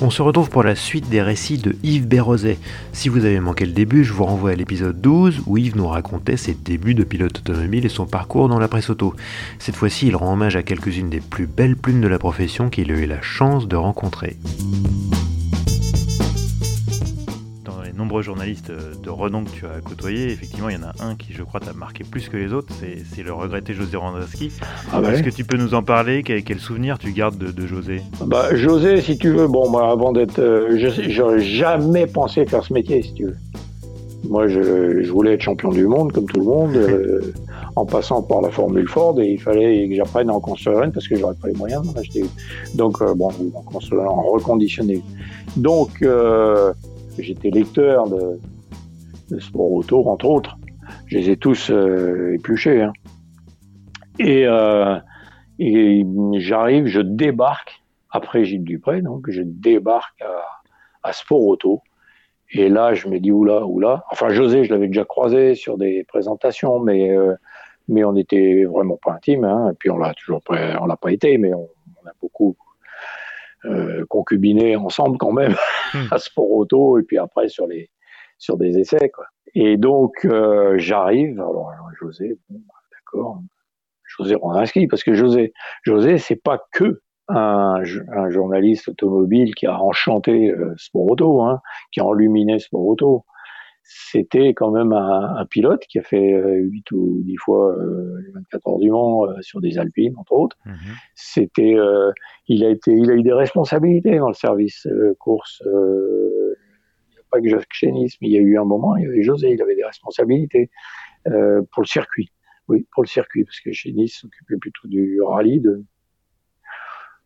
On se retrouve pour la suite des récits de Yves Bérozet. Si vous avez manqué le début, je vous renvoie à l'épisode 12 où Yves nous racontait ses débuts de pilote automobile et son parcours dans la presse auto. Cette fois-ci, il rend hommage à quelques-unes des plus belles plumes de la profession qu'il a eu la chance de rencontrer. Nombreux journalistes euh, de renom que tu as côtoyés, effectivement, il y en a un qui, je crois, t'a marqué plus que les autres, c'est le regretté José Randowski. Ah Est-ce que tu peux nous en parler? Quel, quel, souvenir tu gardes de, José? Bah, José, si tu veux, bon, moi, avant d'être. Euh, j'aurais jamais pensé faire ce métier, si tu veux. Moi, je, je voulais être champion du monde, comme tout le monde, euh, en passant par la Formule Ford, et il fallait que j'apprenne à en construire une parce que j'aurais pas les moyens d'en acheter. Donc, bon, en en reconditionner. Donc, j'étais lecteur de, sport auto, entre autres. Je les ai tous euh, épluchés. Hein. Euh, et, j'arrive, je débarque, après Gilles Dupré, donc je débarque à, Sport Auto. Et là, je me dis, oula, oula. Enfin, José, je l'avais déjà croisé sur des présentations, mais, euh, mais on n'était vraiment pas intime. Hein. Et puis, on l'a l'a pas été, mais on a beaucoup euh, concubiner ensemble quand même hmm. à sport auto et puis après sur les sur des essais quoi. Et donc euh, j'arrive alors, José bon, bah, d'accord José ski parce que José José c'est pas que un, un, journaliste automobile qui a enchanté euh, sport auto hein, qui a enluminé sport auto c'était quand même un, pilote qui a fait 8 euh, ou 10 fois euh, les 24 heures du Mans euh, sur des Alpines, entre autres. Mhm. C'était, il a été, il a eu des responsabilités dans le service course. il n'y a pas que Jacques Chénis, mais il y a eu un moment, il y avait José, il avait des responsabilités pour le circuit. Oui, pour le circuit, parce que Chénis s'occupait plutôt du rallye. De...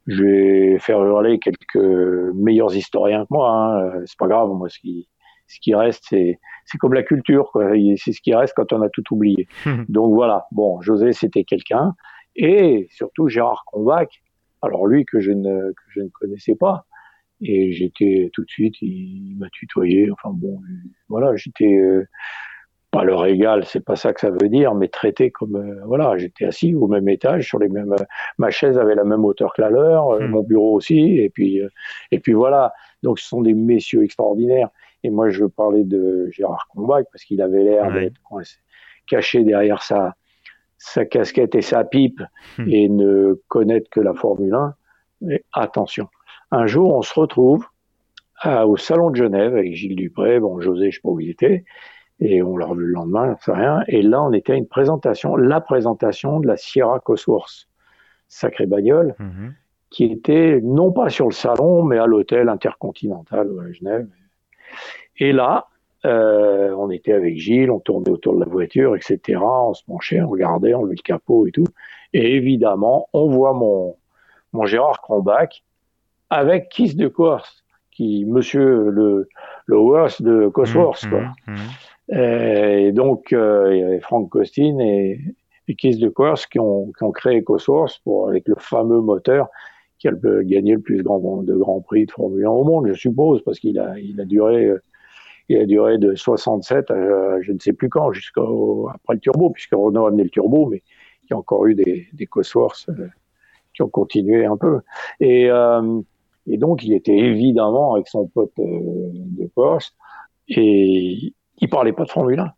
Je vais faire hurler quelques meilleurs historiens que moi. Hein. C'est pas grave, moi, ce qui ce qui reste, c'est c'est comme la culture, C'est ce qui reste quand on a tout oublié. Donc voilà. Bon, José, c'était quelqu'un, et surtout Gérard Convac. Alors lui que je ne que je ne connaissais pas, et j'étais tout de suite, il, m'a tutoyé. Enfin bon, voilà, j'étais euh, pas leur égal, c'est pas ça que ça veut dire, mais traité comme euh, voilà, j'étais assis au même étage sur les mêmes, ma chaise avait la même hauteur que la leur, euh, hmm. mon bureau aussi, et puis et puis voilà. Donc ce sont des messieurs extraordinaires. Et moi, je veux parler de Gérard Combach parce qu'il avait l'air d'être caché derrière sa, sa casquette et sa pipe hmm. et ne connaître que la Formule 1. Mais attention, un jour, on se retrouve au Salon de Genève avec Gilles Dupré, bon, José, je sais pas où il était, et on l'a revu le lendemain, sais rien. Et là, on était à une présentation, la présentation de la Sierra Cosworth, sacrée bagnole, hmm. qui était non pas sur le salon, mais à l'hôtel intercontinental à Genève. Et là, euh, on était avec Gilles, on tournait autour de la voiture, etc. On se penchait, on regardait, on levait le capot et tout. Et évidemment, on voit mon, mon Gérard Cronbach avec Kiss de Corse, qui, monsieur le, le Worst de Cosworth, quoi. Mmh, mmh, mmh. Et donc, euh, il y avait Franck Costin et, et Kiss de Corse qui ont, qui ont créé Cosworth pour, avec le fameux moteur qui a gagné le plus grand de Grand Prix de Formule 1 au monde, je suppose, parce qu'il a, duré, euh, il a duré de 67 à je ne sais plus quand, jusqu'après le turbo, puisque Renault a amené le turbo, mais il y a encore eu des, des Cosworth euh, qui ont continué un peu. Et, euh, et donc, il était évidemment avec son pote de poste, et il parlait pas de Formule 1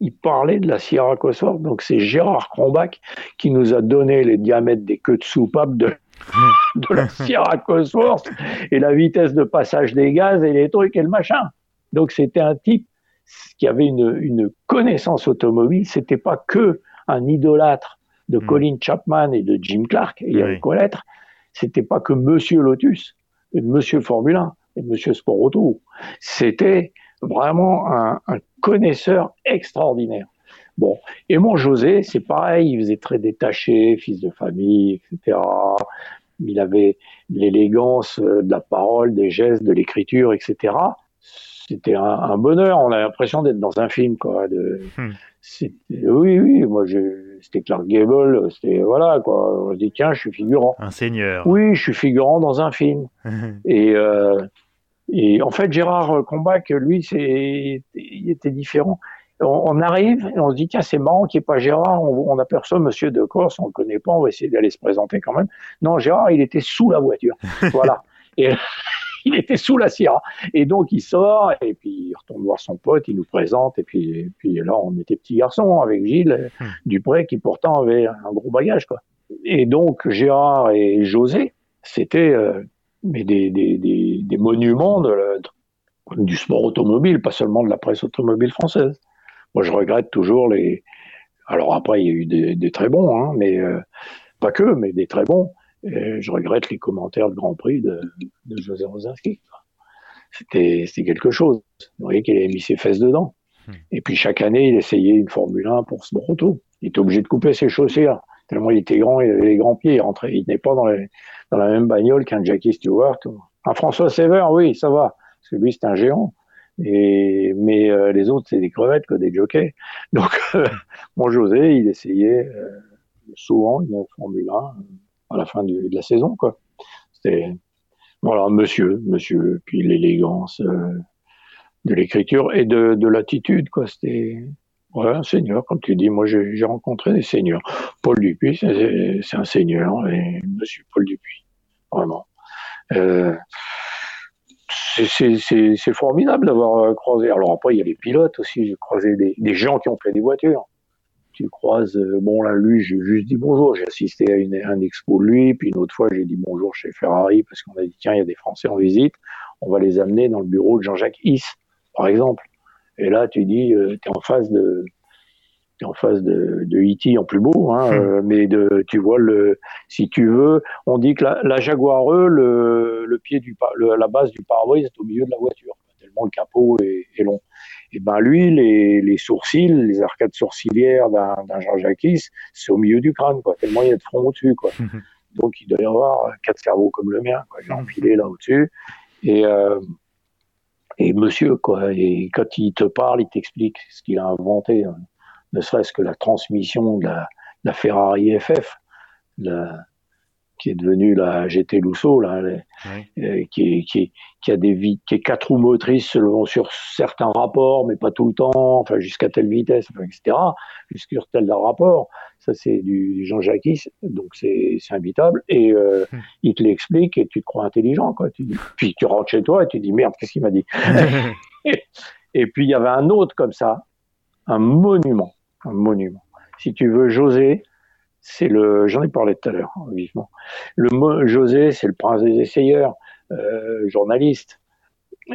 il parlait de la Sierra Cosworth. Donc c'est Gérard Cronbach qui nous a donné les diamètres des queues de soupape de de la Sierra Cosworth et la vitesse de passage des gaz et les trucs et le machin. Donc c'était un type qui avait une, une connaissance automobile. C'était pas que un idolâtre de hmm. Colin Chapman et de Jim Clark, et il y avait quoi l'être. C'était pas que Monsieur Lotus, et Monsieur Formule 1 et Monsieur Sport Auto. C'était vraiment un, un connaisseur extraordinaire. Bon, et mon José, c'est pareil, il faisait très détaché, fils de famille, etc. Il avait l'élégance euh, de la parole, des gestes, de l'écriture, etc. c'était un, bonheur. On a l'impression d'être dans un film, quoi. De, hmm. Oui, oui, moi, c'était Clark Gable, c'était, voilà, quoi. On se dit, tiens, je suis figurant. Un seigneur. Oui, je suis figurant dans un film. et, euh, et en fait, Gérard Combac, lui, il était différent. On, arrive et on se dit, tiens, c'est marrant qu'il n'y ait pas Gérard, on, on aperçoit Monsieur de Corse, on ne le connaît pas, on va essayer d'aller se présenter quand même. Non, Gérard, il était sous la voiture. voilà. Et il était sous la sierra. Et donc il sort et puis il retourne voir son pote, il nous présente et puis, puis là on était petits garçons avec Gilles hmm. Dupré qui pourtant avait un gros bagage quoi. Et donc Gérard et José, c'était euh, mais des, des, des, des, monuments de, du sport automobile, pas seulement de la presse automobile française. Moi je regrette toujours les. Alors après il y a eu des, très bons, hein, mais euh, pas que, mais des très bons. Et je regrette les commentaires de Grand Prix de, de José Rosinski. C'était, quelque chose. Vous voyez qu'il avait mis ses fesses dedans. Hmm. Et puis chaque année, il essayait une Formule 1 pour ce auto. Il était obligé de couper ses chaussures. Tellement il était grand, il avait les grands pieds. Il rentrait, il n'est pas dans, dans, la même bagnole qu'un Jackie Stewart. Un François Sever, oui, ça va. Parce que lui, c'est un géant. Mais euh, les autres, c'est des crevettes, des jockeys. Donc, mon José, il essayait euh, souvent une Formule 1 à la fin de la saison, quoi. C'était, voilà, monsieur, monsieur, puis l'élégance euh, de l'écriture et de, de l'attitude, quoi. C'était, ouais, un seigneur, comme tu dis. Moi, j'ai rencontré des seigneurs. Paul Dupuis, c'est un seigneur, et monsieur Paul Dupuis, vraiment. C'est formidable d'avoir euh, croisé. Alors après, il y a les pilotes aussi. J'ai croisé des, gens qui ont fait des voitures tu croises, euh, bon là, lui, j'ai juste dit bonjour, j'ai assisté à, une, un expo de lui, puis une autre fois, j'ai dit bonjour chez Ferrari, parce qu'on a dit, tiens, il y a des Français en visite, on va les amener dans le bureau de Jean-Jacques Is, par exemple. Et là, tu dis, euh, tu es en face de en face de, de E.T. en plus beau, hein, hmm. euh, mais de, tu vois le, si tu veux, on dit que la, la Jaguar E, le, le pied du, le, la base du pare est au milieu de la voiture, tellement le capot est, est long et ben lui, les, les, sourcils, les arcades sourcilières d'un Jean-Jacques, c'est au milieu du crâne, quoi, tellement il y a de front au-dessus, quoi. Donc il doit y avoir quatre cerveaux comme le mien, quoi. J'ai empilé là au-dessus. Et, euh, et monsieur, quoi, et quand il te parle, il t'explique ce qu'il a inventé, hein. Ne serait-ce que la transmission de la, la Ferrari FF, la, qui est devenu la GT Lusso, là, euh, qui, qui, qui, a des qui est quatre roues motrices selon sur certains rapports, mais pas tout le temps, enfin jusqu'à telle vitesse, etc. Jusqu'à tel rapport. Ça c'est du Jean-Jacques, donc c'est invitable. Et euh, il te l'explique et tu te crois intelligent, quoi. Tu, puis tu rentres chez toi et tu dis merde, qu'est-ce qu'il m'a dit? Et puis il y avait un autre comme ça, un monument, un monument. Si tu veux, José, c'est le, j'en ai parlé tout à l'heure, vivement. Le José, c'est le prince des essayeurs, euh, journaliste.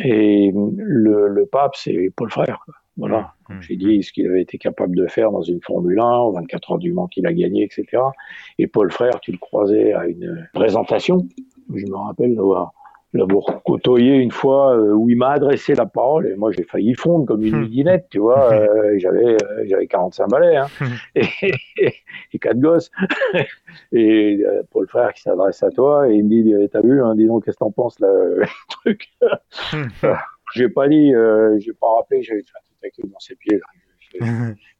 Et le, le pape, c'est Paul Frère. Voilà. Mmh. J'ai dit ce qu'il avait été capable de faire dans une Formule 1, aux 24 heures du Mans qu'il a gagné, etc. Et Paul Frère, tu le croisais à une présentation. Je me rappelle d'avoir l'avoir côtoyé une fois euh, où il m'a adressé la parole et moi j'ai failli fondre comme une midinette, tu vois. Euh, j'avais euh, j'avais 45 balais hein, et, et, quatre gosses. et Paul Frère qui s'adresse à toi et il me dit t'as vu, hein, dis donc qu'est-ce que t'en penses là, le truc. j'ai pas dit, j'ai pas rappelé, j'avais fait un truc dans ses pieds.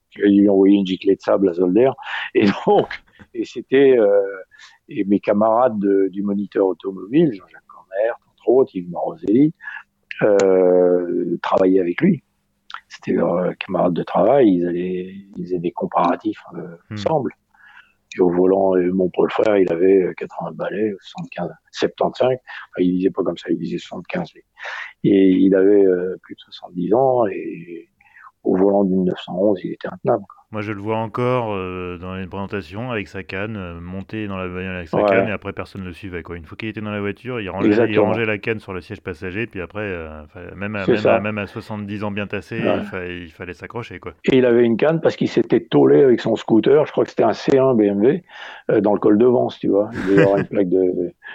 J'ai lui envoyer une giclée de sable à Zolder et donc et c'était et mes camarades de, du moniteur automobile, Jean-Jacques entre autres, Yves Maroselli, euh, travaillaient avec lui. C'était leurs camarades de travail, ils, allaient, ils faisaient des comparatifs euh, hmm. ensemble. Et au volant, euh, mon Paul frère, il avait 80 balais, 75, 75. Enfin, il disait pas comme ça, il disait 75. Et il avait plus de 70 ans et au volant d'une 911, il était intenable. Quoi. Moi, je le vois encore euh, dans les présentations avec sa canne, euh, monter dans la bagnole avec sa canne, et après personne ne le suivait. Quoi. Une fois qu'il était dans la voiture, il rangeait, il rangeait la canne sur le siège passager, puis après, euh, même, à, même, à, même, à, 70 ans bien tassé, il, fallait s'accrocher. Quoi. Et il avait une canne parce qu'il s'était tôlé avec son scooter, je crois que c'était un C1 BMW, dans le col de Vence, tu vois. Il devait avoir une plaque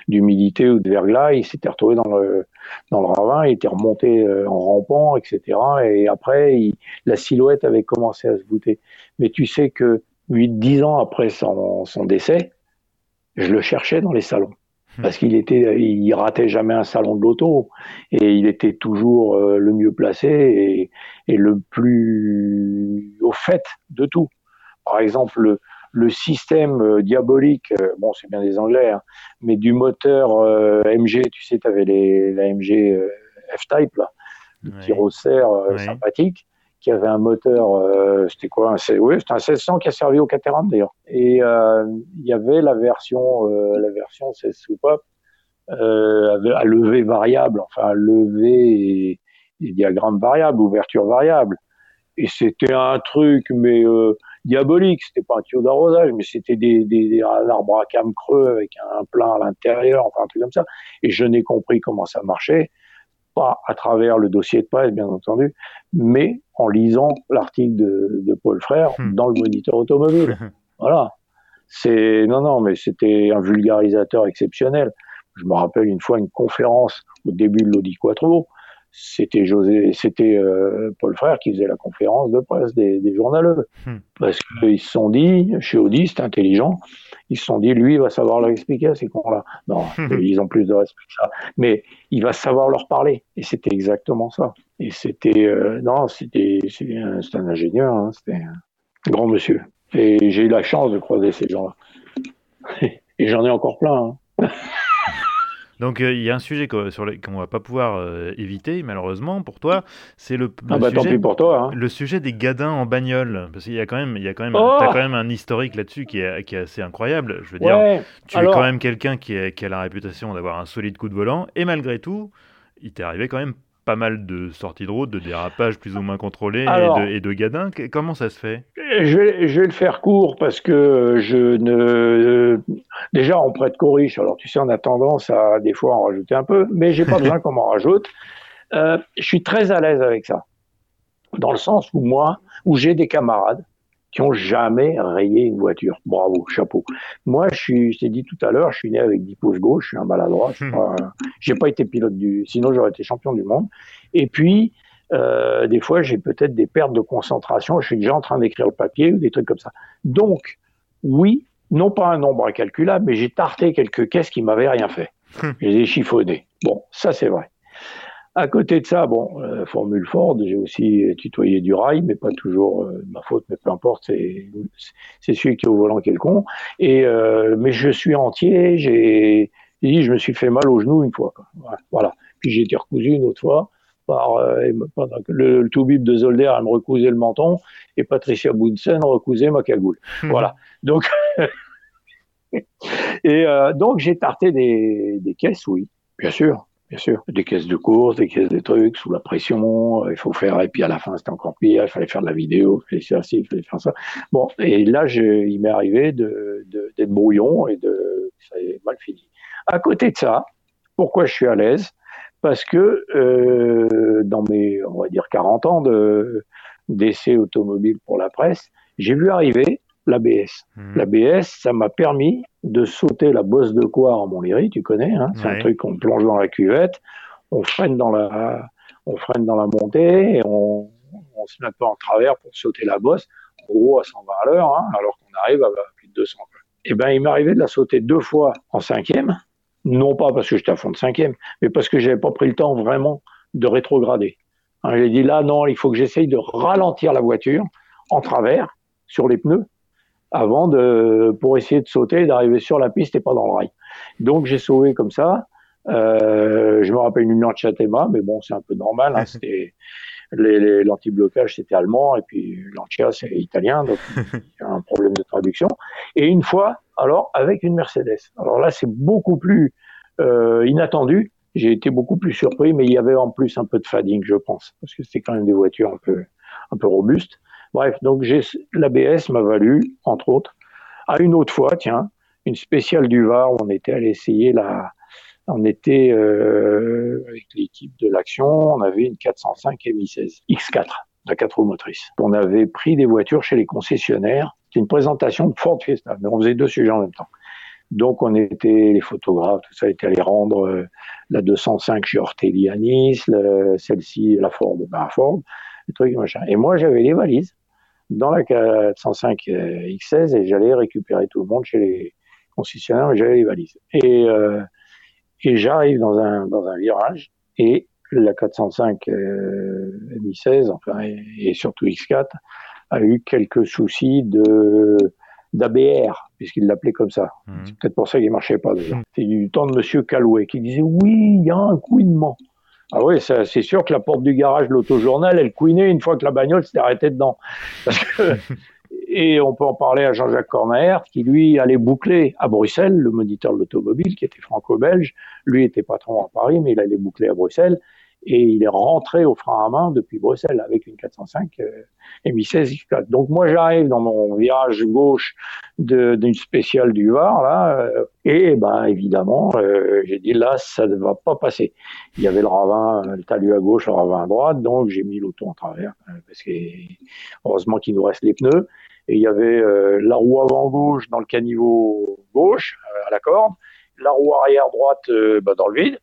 d'humidité ou de verglas, il s'était retrouvé dans le, dans le ravin, il était remonté en rampant, etc. Et après, il, la silhouette avait commencé à se voûter. Mais tu sais que 8-10 ans après son, son, décès, je le cherchais dans les salons. Hmm. Parce qu'il était, il ratait jamais un salon de l'auto et il était toujours euh, le mieux placé et, et, le plus au fait de tout. Par exemple, le, le système euh, diabolique, euh, bon, c'est bien des Anglais, hein, mais du moteur MG, tu sais, tu avais les, la MG F-Type, là, le petit sympathique qui avait un moteur, euh, c'était quoi un, Oui, c'était un 1600 qui a servi au Caterham d'ailleurs. Et euh, il y avait la version, euh, la version 16 soupape euh, à levée variable, enfin à levée et, et diagramme variable, ouverture variable. Et c'était un truc, mais euh, diabolique. C'était pas un tuyau d'arrosage, mais c'était des, des, des, un arbre à cam creux avec un plein à l'intérieur, enfin un truc comme ça. Et je n'ai compris comment ça marchait pas à travers le dossier de presse, bien entendu, mais en lisant l'article de, Paul Frère hmm. dans le moniteur automobile. voilà. C'est non, non, mais c'était un vulgarisateur exceptionnel. Je me rappelle une fois une conférence au début de l'Audi Quattro c'était José, c'était euh, Paul Frère qui faisait la conférence de presse des, des journaleux. Hmm. Parce qu'ils se sont dit, chez Audi, c'est intelligent, ils se sont dit, lui, il va savoir leur expliquer à ces cons-là. Non, ils ont plus de respect que ça. Mais il va savoir leur parler. Et c'était exactement ça. Et c'était, euh, non, c'était, c'était un, un, ingénieur, hein, c'était un grand monsieur. Et j'ai eu la chance de croiser ces gens-là. Et j'en ai encore plein. Hein. Donc euh, il y a un sujet qu'on va pas pouvoir euh, éviter malheureusement pour toi, c'est le, ah bah, sujet, pour toi, hein. le sujet des gadins en bagnole parce qu'il y a quand même il y a quand même oh as quand même un historique là-dessus qui est, qui est assez incroyable. Je veux dire, tu es quand même quelqu'un qui, qui a la réputation d'avoir un solide coup de volant et malgré tout, il t'est arrivé quand même pas mal de sorties de route, de dérapages plus ou moins contrôlés et, de, gadins. Comment ça se fait? Je vais, je vais, le faire court parce que je ne. Déjà, on prête corrige. Alors, tu sais, on a tendance à des fois en rajouter un peu, mais j'ai pas besoin qu'on m'en rajoute. Euh, je suis très à l'aise avec ça. Dans le sens où moi, où j'ai des camarades qui ont jamais rayé une voiture. Bravo, chapeau. Moi, je suis, je t'ai dit tout à l'heure, je suis né avec 10 pouces gauche, je suis un maladroit. Je n'ai pas, pas été pilote du, sinon j'aurais été champion du monde. Et puis, euh, des fois, j'ai peut-être des pertes de concentration. Je suis déjà en train d'écrire le papier ou des trucs comme ça. Donc, oui, non pas un nombre incalculable, mais j'ai tarté quelques caisses qui m'avaient rien fait. Je les ai chiffonnées. Bon, ça c'est vrai. À côté de ça, bon, euh, Formule Ford, j'ai aussi tutoyé du rail, mais pas toujours euh, ma faute, mais peu importe, c'est celui qui est au volant qui est le con. Et, euh, mais je suis entier, j'ai je me suis fait mal au genou une fois. Quoi. Voilà. Puis j'ai été recousu une autre fois par pendant le, le tout-bip de Zolder, elle me recousait le menton, et Patricia Bunsen recousait ma cagoule. voilà. Donc, et donc j'ai tarté des, des caisses, oui, bien sûr bien sûr. Des caisses de course, des caisses de trucs, sous la pression, euh, il faut faire, et puis à la fin c'était encore pire, il fallait faire de la vidéo, il fallait faire ci, il fallait faire ça. Bon, et là, il m'est arrivé de, d'être brouillon et de, ça est mal fini. À côté de ça, pourquoi je suis à l'aise? Parce que euh, dans mes, on va dire, 40 ans de, d'essais automobiles pour la presse, j'ai vu arriver l'ABS. Mmh. L'ABS, ça m'a permis de sauter la bosse de quoi en Montlhéry, tu connais, hein, c'est un truc qu'on plonge dans la cuvette, on freine dans la, on freine dans la montée et on, on se met un peu en travers pour sauter la bosse, en gros à 120 à l'heure, hein, alors qu'on arrive à plus de 200. Et eh ben, il m'est arrivé de la sauter deux fois en cinquième, non pas parce que j'étais à fond de cinquième, mais parce que j'avais pas pris le temps vraiment de rétrograder. Hein, j'ai dit là, non, il faut que j'essaye de ralentir la voiture en travers sur les pneus avant de, pour essayer de sauter, d'arriver sur la piste et pas dans le rail. Donc j'ai sauvé comme ça. Euh, je me rappelle une lancia Tema, mais bon, c'est un peu normal. Hein, c'était l'anti-blocage, c'était allemand, et puis Lancia, c'est italien, donc il y a un problème de traduction. Et une fois, alors, avec une Mercedes. Alors là, c'est beaucoup plus euh, inattendu. J'ai été beaucoup plus surpris, mais il y avait en plus un peu de fading, je pense, parce que c'était quand même des voitures un peu, un peu robustes. Bref, donc l'ABS m'a valu, entre autres, à une autre fois, tiens, une spéciale du Var où on était allé essayer la. On était euh, avec l'équipe de l'action, on avait une 405 MI16 X4, la 4 roues motrices. On avait pris des voitures chez les concessionnaires. C'était une présentation de Ford Fiesta, mais on faisait deux sujets en même temps. Donc on était les photographes, tout ça était allé rendre euh, la 205 chez Nice, celle-ci la Ford, ben Ford, les trucs machin. Et moi j'avais les valises dans la 405 euh, X16 et j'allais récupérer tout le monde chez les concessionnaires, mais j'avais les valises. Et euh, Et j'arrive dans un, dans un virage et la 405 euh, Mi16, enfin, et, surtout X4, a eu quelques soucis de d'ABR, puisqu'il l'appelait comme ça. Mmh. C'est peut-être pour ça qu'il marchait pas déjà. C'est du temps de Monsieur Calouet qui disait oui, il y a un couinement. Ah oui, c'est sûr que la porte du garage de l'autojournal, elle couinait une fois que la bagnole s'était arrêtée dedans. Parce que Et on peut en parler à Jean-Jacques Cornaert, qui lui allait boucler à Bruxelles, le moniteur de l'automobile, qui était franco-belge. Lui était patron à Paris, mais il allait boucler à Bruxelles. Et il est rentré au frein à main depuis Bruxelles avec une 405 euh, MI16 X4. Donc moi j'arrive dans mon virage gauche d'une spéciale du Var là, euh, et ben évidemment euh, j'ai dit là ça ne va pas passer. Il y avait le ravin, le talus à gauche, le ravin à droite, donc j'ai mis l'auto en travers parce que heureusement qu'il nous reste les pneus et il y avait euh, la roue avant gauche dans le caniveau gauche euh, à la corde, la roue arrière droite euh, bah, dans le vide,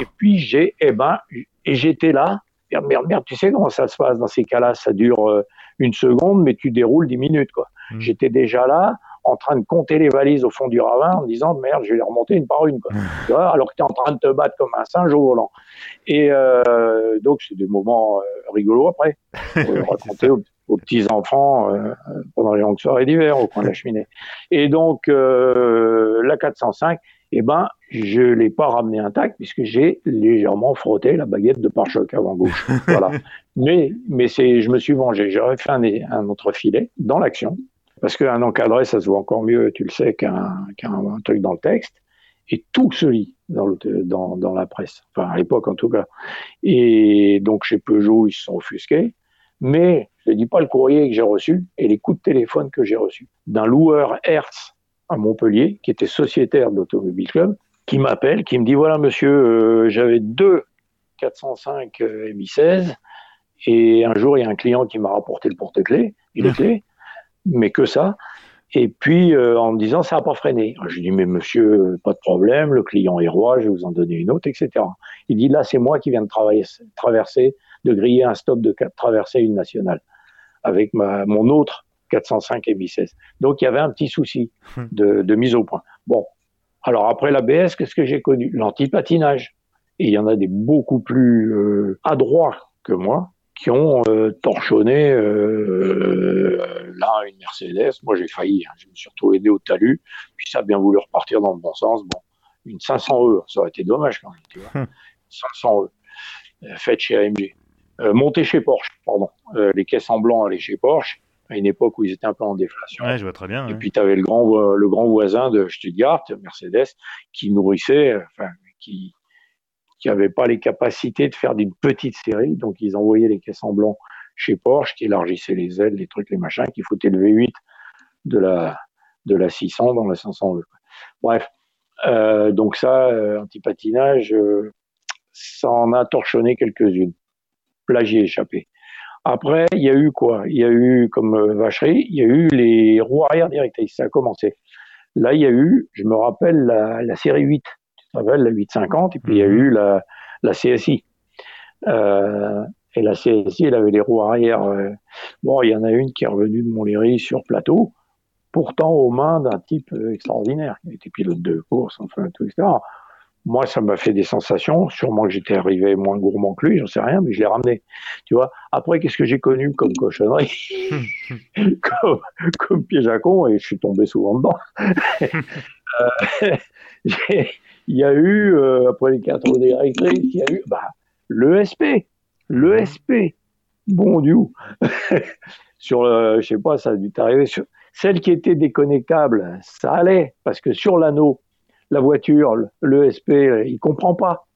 et puis j'ai, eh ben, et j'étais là, merde, merde, merde, tu sais comment ça se passe dans ces cas-là, ça dure une seconde, mais tu déroules dix minutes, quoi. Mmh. J'étais déjà là, en train de compter les valises au fond du ravin en disant merde, je vais les remonter une par une. Quoi. Mmh. Tu vois, alors que tu es en train de te battre comme un singe au volant. Et euh, donc, c'est des moments rigolos après. raconter aux petits enfants euh, pendant les longues soirées d'hiver au coin de la cheminée. Et donc euh, la 405, eh ben je l'ai pas ramené intact puisque j'ai légèrement frotté la baguette de pare-choc avant gauche. voilà. Mais mais c'est je me suis vengé. J'aurais fait un, un autre filet dans l'action parce qu'un encadré ça se voit encore mieux, tu le sais, qu'un qu'un truc dans le texte. Et tout se lit dans, le, dans, dans la presse, enfin à l'époque en tout cas. Et donc chez Peugeot, ils se sont offusqués. Mais je ne dis pas le courrier que j'ai reçu et les coups de téléphone que j'ai reçus d'un loueur Hertz à Montpellier, qui était sociétaire de l'Automobile Club, qui m'appelle, qui me dit voilà monsieur, euh, j'avais deux 405 euh, MI16 et un jour il y a un client qui m'a rapporté le porte-clés, il est clé, mais que ça. Et puis euh, en me disant ça n'a pas freiné. Je dis mais monsieur, pas de problème, le client est roi, je vais vous en donner une autre, etc. Il dit là c'est moi qui viens de travailler, traverser, de griller un stop de traverser une nationale avec ma, mon autre 405 et 16 Donc il y avait un petit souci hum. de, de mise au point. Bon, alors après l'ABS, qu'est-ce que j'ai connu? L'antipatinage. Et il y en a des beaucoup plus euh, adroits que moi qui ont euh, torchonné euh, là une Mercedes. Moi j'ai failli, hein. je me suis retrouvé aidé au talus, puis ça a bien voulu repartir dans le bon sens. Bon, une 500 E, ça aurait été dommage quand même, tu vois. 500 hum. E, faite chez AMG. Monter chez Porsche, pardon. Les caisses en blanc allaient chez Porsche à une époque où ils étaient un peu en déflation. Ouais, je vois très bien. Et puis tu avais le grand, le grand voisin de Stuttgart, Mercedes, qui nourrissait, enfin, qui qui n'avait pas les capacités de faire d'une petite série, donc ils envoyaient les caisses en blanc chez Porsche, qui élargissaient les ailes, les trucs, les machins, qui foutaient le V8 de la de la 600 dans la 500 Bref, euh, donc ça, euh, anti-patinage, euh, ça en a torchonné quelques-unes là j'y ai échappé. Après, il y a eu quoi? Il y a eu, comme euh, vacherie, il y a eu les roues arrière directrices, ça a commencé. Là, il y a eu, je me rappelle, la, série 8, tu te rappelles, la 850, et puis il y a mhm. eu la, la CSI. Euh, et la CSI, elle avait les roues arrière. Euh, bon, il y en a une qui est revenue de Montlhéry sur plateau, pourtant aux mains d'un type extraordinaire, qui était pilote de course, enfin, tout, etc moi, ça m'a fait des sensations. Sûrement que j'étais arrivé moins gourmand que lui, j'en sais rien, mais je l'ai ramené. Tu vois. Après, qu'est-ce que j'ai connu comme cochonnerie, comme, comme piège à con, et je suis tombé souvent dedans. Euh, il y a eu, euh, après les quatre directrices, il y a eu bah, l'ESP. L'ESP. Bon Dieu. sur le, je sais pas, ça a dû t'arriver. Sur, celle qui était déconnectable, ça allait, parce que sur l'anneau, la voiture, l'ESP, il comprend pas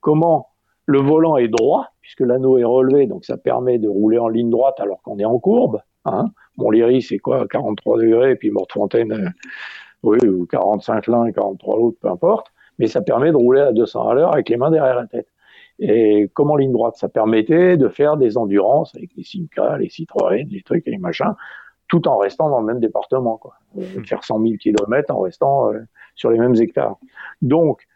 comment le volant est droit, puisque l'anneau est relevé, donc ça permet de rouler en ligne droite alors qu'on est en courbe. Hein. Montlhéry, c'est quoi 43 degrés, puis Mortefontaine, euh, oui, ou 45 l'un et 43 l'autre, peu importe. Mais ça permet de rouler à 200 à l'heure avec les mains derrière la tête. Et comme en ligne droite, ça permettait de faire des endurances avec les Simca, les Citroën, les trucs et les machins, tout en restant dans le même département. Quoi. Euh, faire 100 000 km en restant euh, sur les mêmes hectares. Donc,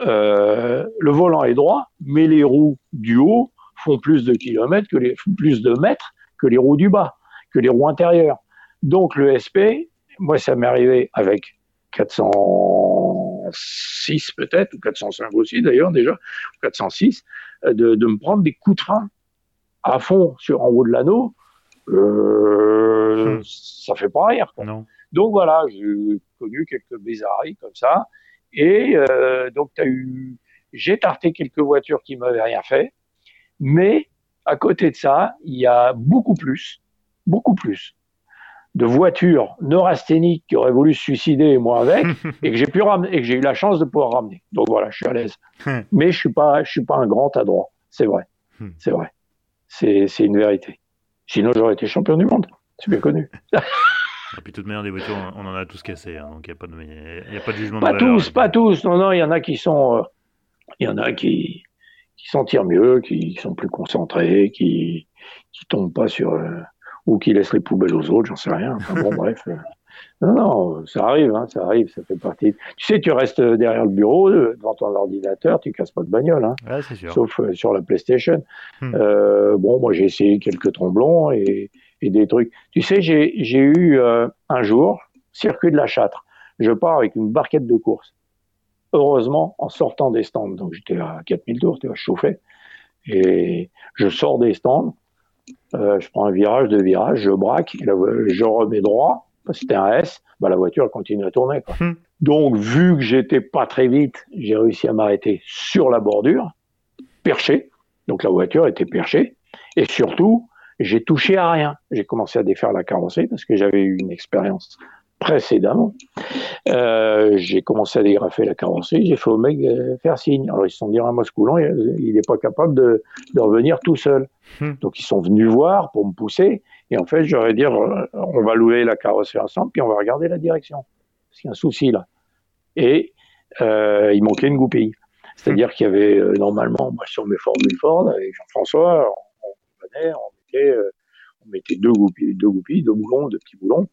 euh, le volant est droit, mais les roues du haut font plus de kilomètres que les plus de mètres que les roues du bas, que les roues intérieures. Donc le SP, moi ça m'est arrivé avec 400 406 peut-être, ou 405 aussi d'ailleurs déjà, 406, euh, de, de, me prendre des coups de frein à fond sur en haut de l'anneau, euh, hmm. ça fait pas rire. Quoi. Non. Donc voilà, j'ai connu quelques bizarreries comme ça. Et euh, donc as eu, j'ai tarté quelques voitures qui m'avaient rien fait, mais à côté de ça, il y a beaucoup plus, beaucoup plus de voitures neurasthéniques qui auraient voulu se suicider, moi avec, et que j'ai pu ramener, et que j'ai eu la chance de pouvoir ramener. Donc voilà, je suis à l'aise. Hmm. Mais je suis pas, je suis pas un grand adroit. C'est vrai. Hmm. C'est vrai. C'est une vérité. Sinon, j'aurais été champion du monde. C'est bien connu. Et puis, de toute manière, des voitures, on en a tous cassé. Hein, donc, il n'y a, pas de, y a pas de jugement pas de valeur, tous, pas tous. Non, non, il y en a qui sont. Euh, il y en a qui, qui s'en tirent mieux, qui sont plus concentrés, qui qui tombent pas sur. Euh, ou qui laissent les poubelles aux autres, j'en sais rien. Enfin, bon, bref. Euh, non, non, ça arrive, hein, ça arrive, ça fait partie. Tu sais, tu restes derrière le bureau, devant ton ordinateur, tu casses pas de bagnole, hein, ouais, sûr. sauf sur la PlayStation. Hmm. Bon, moi j'ai essayé quelques tromblons et, et, des trucs. Tu sais, j'ai eu euh, un jour, circuit de la Châtre, je pars avec une barquette de course. Heureusement, en sortant des stands, donc j'étais à 4000 tours, tu vois, je chauffais, et je sors des stands, euh, je prends un virage, deux virages, je braque, je remets droit, c'était un S, bah, la voiture continue à tourner. Quoi. Hmm. Donc, vu que j'étais pas très vite, j'ai réussi à m'arrêter sur la bordure, perché. Donc, la voiture était perchée. Et surtout, j'ai touché à rien. J'ai commencé à défaire la carrosserie parce que j'avais eu une expérience précédemment. Euh, j'ai commencé à dégrafer la carrosserie, j'ai fait au mec euh, faire signe. Alors ils se sont dit, ah, coulon, il n'est pas capable de, de, revenir tout seul. Hmm. Donc ils sont venus voir pour me pousser. Et en fait, j'aurais dire, euh, on va louer la carrosserie ensemble, puis on va regarder la direction. Parce qu'il y a un souci là. Et euh, il manquait une goupille. C'est-à-dire hmm. qu'il y avait euh, normalement, moi, sur mes formules Ford, avec Jean-François, on, on, on, mettait, on mettait deux goupilles, deux boulons, deux petits boulons.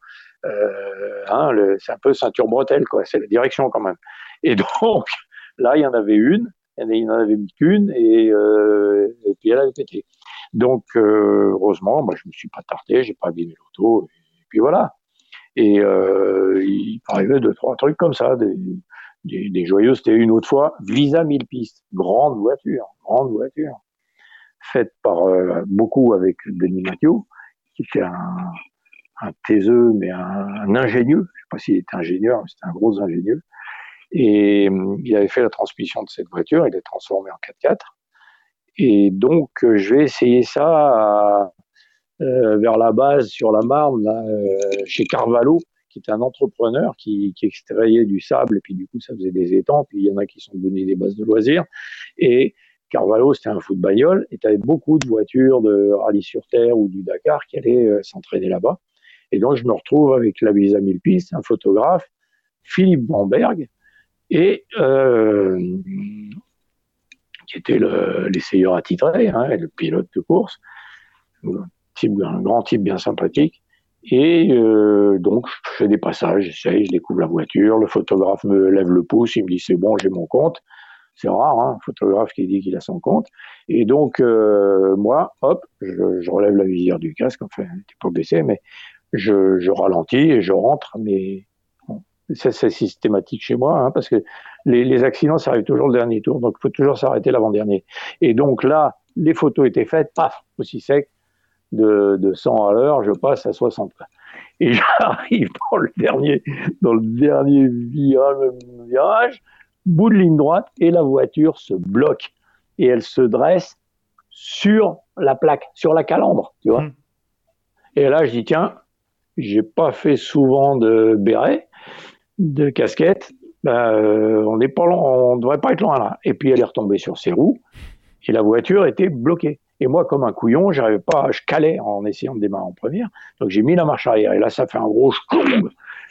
Euh, hein, c'est un peu ceinture bretelle, quoi. C'est la direction quand même. Et donc, là, il y en avait une, il n'y en avait mis qu'une, et, euh, et puis elle avait pété. Donc, euh, heureusement, moi, je me suis pas tardé, j'ai pas abîmé l'auto, et, puis voilà. Et euh, il arrivait deux, trois trucs comme ça, des, des, des joyeux. C'était une autre fois, Visa 1000 pistes, grande voiture, grande voiture, faite par euh, beaucoup avec Denis Mathieu, qui fait un, un taiseux, mais un, ingénieux. Je ne sais pas s'il était ingénieur, mais c'était un gros ingénieux. Et euh, il avait fait la transmission de cette voiture, il l'a transformée en 4x4. Et donc, euh, je vais essayer ça vers la base, sur la Marne, chez Carvalho, qui était un entrepreneur qui, qui, extrayait du sable, et puis du coup, ça faisait des étangs, puis il y en a qui sont devenus des bases de loisirs. Et Carvalho, c'était un foot bagnole, et tu avais beaucoup de voitures de rallye sur terre ou du Dakar qui allaient s'entraîner là-bas. Et donc, je me retrouve avec la Visa 1000 pistes, un photographe, Philippe Bamberg, et euh, qui était l'essayeur attitré, hein, le pilote de course, un, un grand type bien sympathique. Et euh, donc, je fais des passages, j'essaye, je découvre la voiture, le photographe me lève le pouce, il me dit c'est bon, j'ai mon compte. C'est rare, hein, un photographe qui dit qu'il a son compte. Et donc, euh, moi, hop, je, relève la visière du casque, enfin, c'était pas d'essai, mais je, ralentis et je rentre, mais c'est systématique chez moi, hein, parce que les, accidents, ça arrive toujours le dernier tour, donc il faut toujours s'arrêter l'avant-dernier. Et donc là, les photos étaient faites, paf, aussi sec, de, de 100 à l'heure, je passe à 60. Et j'arrive dans le dernier, dans le dernier virage, bout de ligne droite, et la voiture se bloque. Et elle se dresse sur la plaque, sur la calandre, tu vois. Mmh. Et là, je dis, tiens, j'ai pas fait souvent de béret, de casquette. Ben, euh, on n'est pas on devrait pas être loin là. Et puis elle est retombée sur ses roues et la voiture était bloquée. Et moi, comme un couillon, j'arrivais pas, je calais en essayant de démarrer en première. Donc j'ai mis la marche arrière et là, ça fait un gros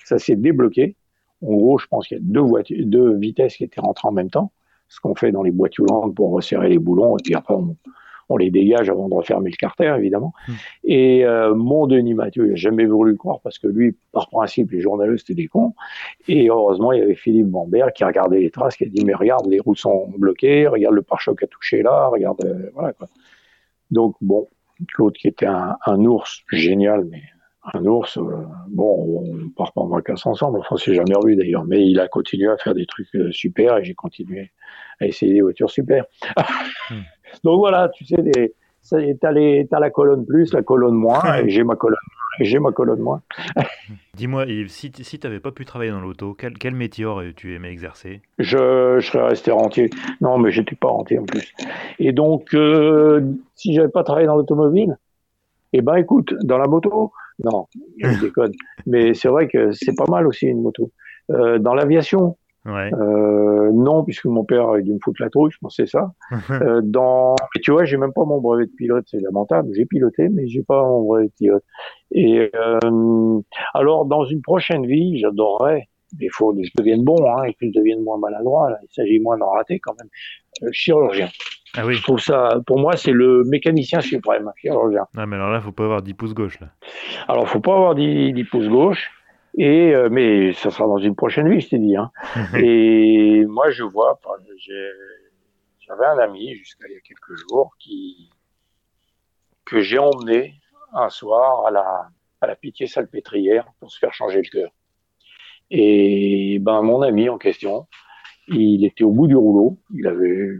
ça s'est débloqué. En gros, je pense qu'il y a deux voitures, deux vitesses qui étaient rentrées en même temps. Ce qu'on fait dans les boîtes pour resserrer les boulons et puis après on, on les dégage avant de refermer le carter, évidemment. Hmm. Et euh, mon Denis Mathieu, il n'a jamais voulu le croire parce que lui, par principe, les journalistes étaient des cons. Et heureusement, il y avait Philippe Bambert qui a regardé les traces, qui a dit Mais regarde, les roues sont bloquées, regarde le pare-choc a touché là, regarde. Euh, voilà quoi. Donc, bon, Claude qui était un, un ours génial, mais un ours, bon, on part pas en vacances ensemble, enfin, on s'est jamais revu d'ailleurs, mais il a continué à faire des trucs super et j'ai continué à essayer des voitures super. Hmm. Donc voilà, tu sais, des, t'as, la colonne plus, la colonne moins, et j'ai ma colonne, j'ai ma colonne moins. Dis-moi, Yves, si, si tu n'avais pas pu travailler dans l'auto, quel, quel métier aurais-tu aimé exercer? Je, je, serais resté rentier. Non, mais j'étais pas rentier en plus. Et donc, euh, si j'avais pas travaillé dans l'automobile, eh ben écoute, dans la moto, non, je déconne. mais c'est vrai que c'est pas mal aussi une moto. Euh, dans l'aviation, euh, non, puisque mon père a dû me foutre la trouille, je pensais ça. euh, dans, mais tu vois, j'ai même pas mon brevet de pilote, c'est lamentable. J'ai piloté, mais j'ai pas mon brevet de pilote. Et alors, dans une prochaine vie, j'adorerais, mais il faut que je devienne bon, hein, et que je devienne moins maladroit. Là. Il s'agit moins d'en rater quand même. Chirurgien. Ah oui. Je trouve ça, pour moi, c'est le mécanicien suprême, chirurgien. Ah, mais alors là, faut pas avoir 10 pouces gauche, là. Alors, faut pas avoir 10, 10 pouces gauche. Et euh, mais ça sera dans une prochaine vie, je t'ai dit. Hein. et moi, je vois, j'avais un ami jusqu'à il y a quelques jours qui que j'ai emmené un soir à la à la Pitié Salpêtrière pour se faire changer le cœur. Et ben mon ami en question, il était au bout du rouleau, il avait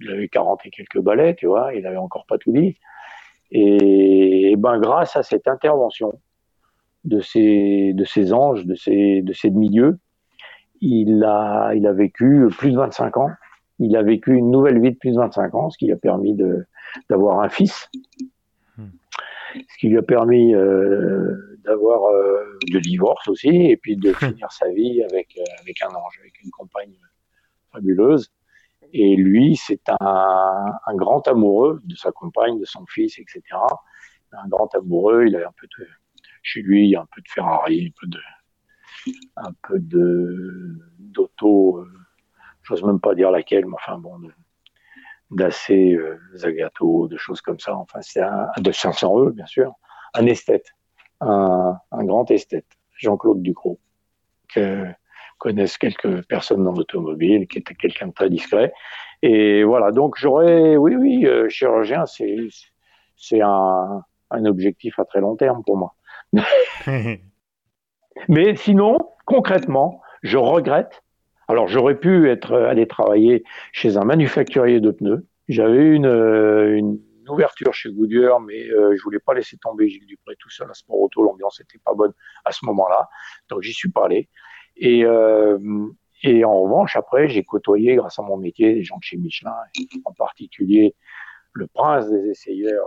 il avait 40 et quelques balais, tu vois, il avait encore pas tout dit. Et ben grâce à cette intervention, de ces, de ces anges, de ces, de ces demi-dieux. Il a, il a vécu plus de 25 ans. Il a vécu une nouvelle vie de plus de 25 ans, ce qui lui a permis de, d'avoir un fils. Hmm. Ce qui lui a permis euh, d'avoir euh, de divorce aussi, et puis de finir sa vie avec, euh, avec un ange, avec une compagne fabuleuse. Et lui, c'est un, grand amoureux de sa compagne, de son fils, etc. Un grand amoureux, il avait un peu de, chez lui, il y a un peu de Ferrari, un peu de, un peu de d'auto, euh, j'ose même pas dire laquelle, mais enfin bon, d'assez euh, Zagato, de choses comme ça. Enfin, c'est un, de 500 e bien sûr, un esthète, un, un grand esthète, Jean-Claude Ducrot, que connaissent quelques personnes dans l'automobile, qui était quelqu'un de très discret. Et voilà, donc j'aurais, oui, oui, euh, chirurgien, c'est, c'est un, un objectif à très long terme pour moi. Mais sinon, concrètement, je regrette. Alors, j'aurais pu être euh, aller travailler chez un manufacturier de pneus. J'avais une, euh, une ouverture chez Goodyear, mais euh, je voulais pas laisser tomber Gilles Dupré tout seul à Sport Auto. L'ambiance était pas bonne à ce moment-là, donc j'y suis pas allé. Et, et en revanche, après, j'ai côtoyé, grâce à mon métier, des gens de chez Michelin, en particulier le prince des essayeurs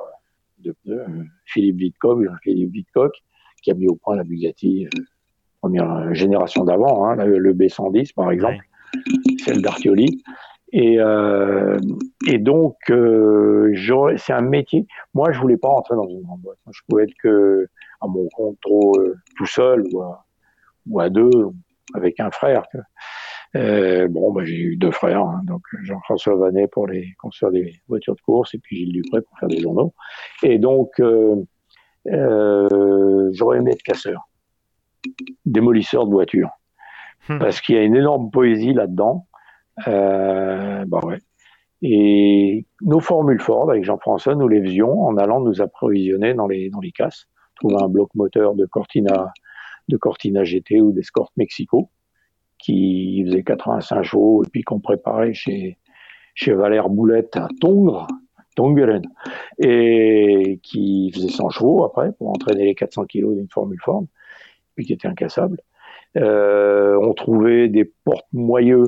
de pneus, Philippe Wittkock, Jean-Philippe Wittkock, qui a mis au point la Bugatti euh, première génération d'avant, hein, le B110 par exemple, celle d'Artioli. Et, euh, et donc, euh, c'est un métier. Moi, je voulais pas rentrer dans une grande boîte. je pouvais être que à mon compte trop euh, tout seul ou à, ou à, deux avec un frère. Euh, bon, bah, j'ai eu deux frères, hein, donc Jean-François Vanet pour les construire des voitures de course et puis Gilles Dupré pour faire des journaux. Et donc, euh, euh, j'aurais aimé être casseur, démolisseur de voitures, hmm. parce qu'il y a une énorme poésie là-dedans. Bah ouais. Et nos formules Ford avec Jean-François, nous les faisions en allant nous approvisionner dans les dans les casses, trouver un bloc moteur de Cortina de Cortina GT ou d'Escort Mexico qui faisait 85 chevaux et puis qu'on préparait chez chez Valère Boulette à Tongres Tongeren, et qui faisait 100 chevaux après pour entraîner les 400 kilos d'une Formule Ford, puis qui était incassable. Euh, on trouvait des porte-moyeux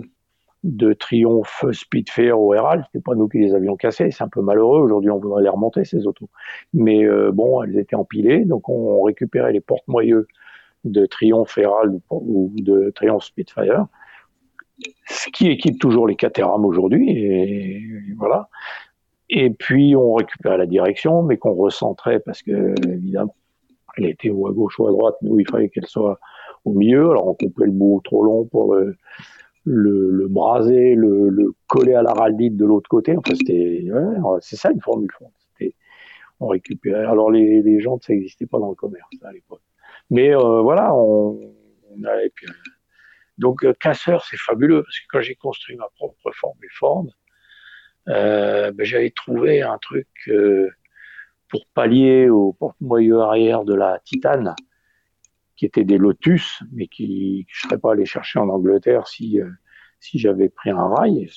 de Triomphe Speedfair au Herald. C'était pas nous qui les avions cassés. C'est un peu malheureux. Aujourd'hui, on voudrait les remonter, ces autos. Mais euh, bon, elles étaient empilées. Donc, on, récupérait les porte-moyeux de Triomphe Herald ou de Triomphe Speedfire. Ce qui équipe toujours les Caterham aujourd'hui. Et voilà. Et puis on récupérait la direction, mais qu'on recentrait parce que évidemment, elle était ou à gauche ou à droite, nous il fallait qu'elle soit au milieu. Alors on coupait le bout trop long pour le, braser, le, le, coller à la raldite de l'autre côté. Enfin c'était, c'est ça une formule on récupérait. Alors les, les jantes ça n'existait pas dans le commerce à l'époque. Mais euh, voilà, on, on. Puis, donc euh, casseur c'est fabuleux parce que quand j'ai construit ma propre formule Ford, euh, ben, j'avais trouvé un truc euh, pour pallier au porte-moyeu arrière de la Titane, qui étaient des Lotus, mais qui je serais pas allé chercher en Angleterre si euh, si j'avais pris un rail.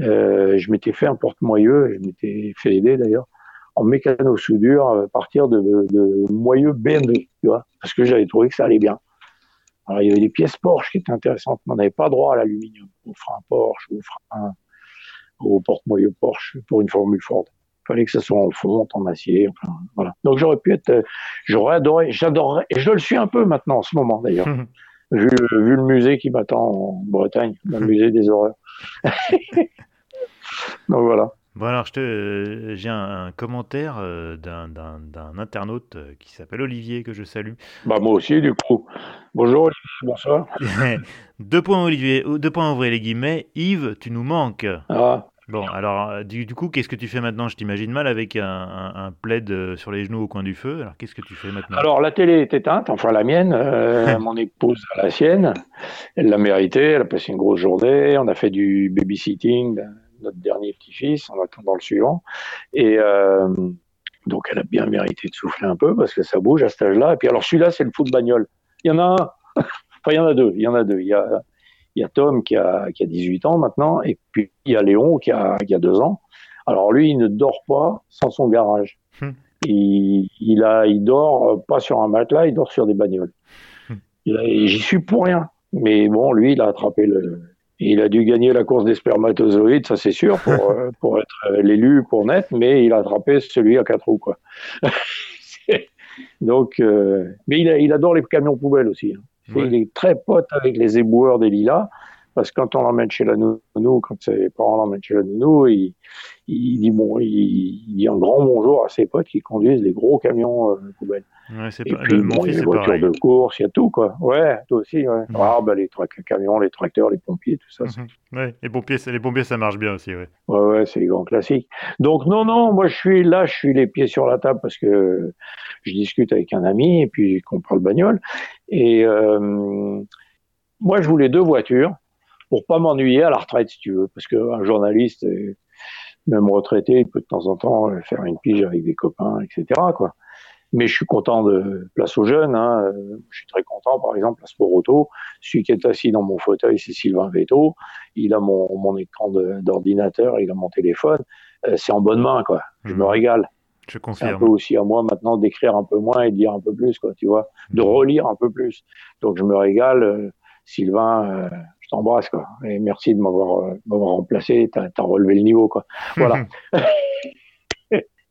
Euh, je m'étais fait un porte-moyeu, je m'étais fait aider d'ailleurs en mécano-soudure à partir de, de moyeux BMW, tu vois, parce que j'avais trouvé que ça allait bien. Alors, il y avait des pièces Porsche qui étaient intéressantes, mais on n'avait pas droit à l'aluminium, au frein Porsche, au frein, au porte-moyeu Porsche pour une Formule Ford. Il fallait que ça soit en fonte, en acier, enfin, voilà. Donc, j'aurais pu être, euh, j'aurais adoré, j'adorerais, et je le suis un peu maintenant, en ce moment, d'ailleurs. vu, vu, le musée qui m'attend en Bretagne, le musée des horreurs. Donc, voilà. Bon alors, euh, j'ai un, commentaire euh, d'un, internaute euh, qui s'appelle Olivier, que je salue. Bah moi aussi, du coup. Bonjour bonsoir. deux points Olivier, deux points ouvrez les guillemets. Yves, tu nous manques. Ah. Bon, alors du, coup, qu'est-ce que tu fais maintenant? Je t'imagine mal avec un, plaid sur les genoux au coin du feu. Alors qu'est-ce que tu fais maintenant? Alors la télé est éteinte, enfin la mienne, mon épouse a la sienne. Elle l'a mérité, elle a passé une grosse journée. On a fait du babysitting notre dernier petit-fils en attendant le suivant. Et euh, donc, elle a bien mérité de souffler un peu parce que ça bouge à cet âge-là. Et puis, alors, celui-là, c'est le foot bagnole. Il y en a un, enfin, il y en a deux. Il y en a deux. Il y a, il y a Tom qui a, qui a 18 ans maintenant, et puis il y a Léon qui a, qui a deux ans. Alors, lui, il ne dort pas sans son garage. Hmm. Il, il, a, il dort pas sur un matelas, il dort sur des bagnoles. Hmm. J'y suis pour rien. Mais bon, lui, il a attrapé le, il a dû gagner la course des spermatozoïdes, ça c'est sûr, pour, euh, pour être euh, l'élu pour net, mais il a attrapé celui à quatre roues, quoi. Donc, euh, mais il, il, adore les camions poubelles aussi. Hein. Il est très pote avec les éboueurs des lilas. Parce que quand on l'emmène chez la nounou, quand ses parents l'emmènent chez la nounou, il, il dit bon, il, dit un grand bonjour à ses potes qui conduisent les gros camions euh, poubelles. Ouais, c'est pas, puis, bon, il y a les voitures de course, il y a tout quoi. Ouais, toi aussi. Ouais. Ah bah les camions, les tracteurs, les pompiers, tout ça. Mhm. Ouais, les pompiers, les pompiers, ça marche bien aussi. Ouais. Ouais, ouais, c'est les grands classiques. Donc non, non, moi je suis là, je suis les pieds sur la table parce que je discute avec un ami et puis qu'on parle bagnole. Et euh, moi je voulais deux voitures pour pas m'ennuyer à la retraite, si tu veux, parce qu'un journaliste, même retraité, il peut de temps en temps faire une pige avec des copains, etc. Quoi. Mais je suis content de place aux jeunes. Hein. Je suis très content, par exemple, à Sport Auto. Celui qui est assis dans mon fauteuil, c'est Sylvain Veto. Il a mon, mon écran d'ordinateur, il a mon téléphone. Euh, c'est en bonne main, quoi. Je me mmh. régale. Je confirme. C'est un peu aussi à moi maintenant d'écrire un peu moins et de lire un peu plus, quoi, tu vois, de mmh. relire un peu plus. Donc je me régale. Euh, Sylvain, euh, t'embrasse, quoi. Et merci de m'avoir euh, remplacé. T'as as relevé le niveau, quoi. Voilà.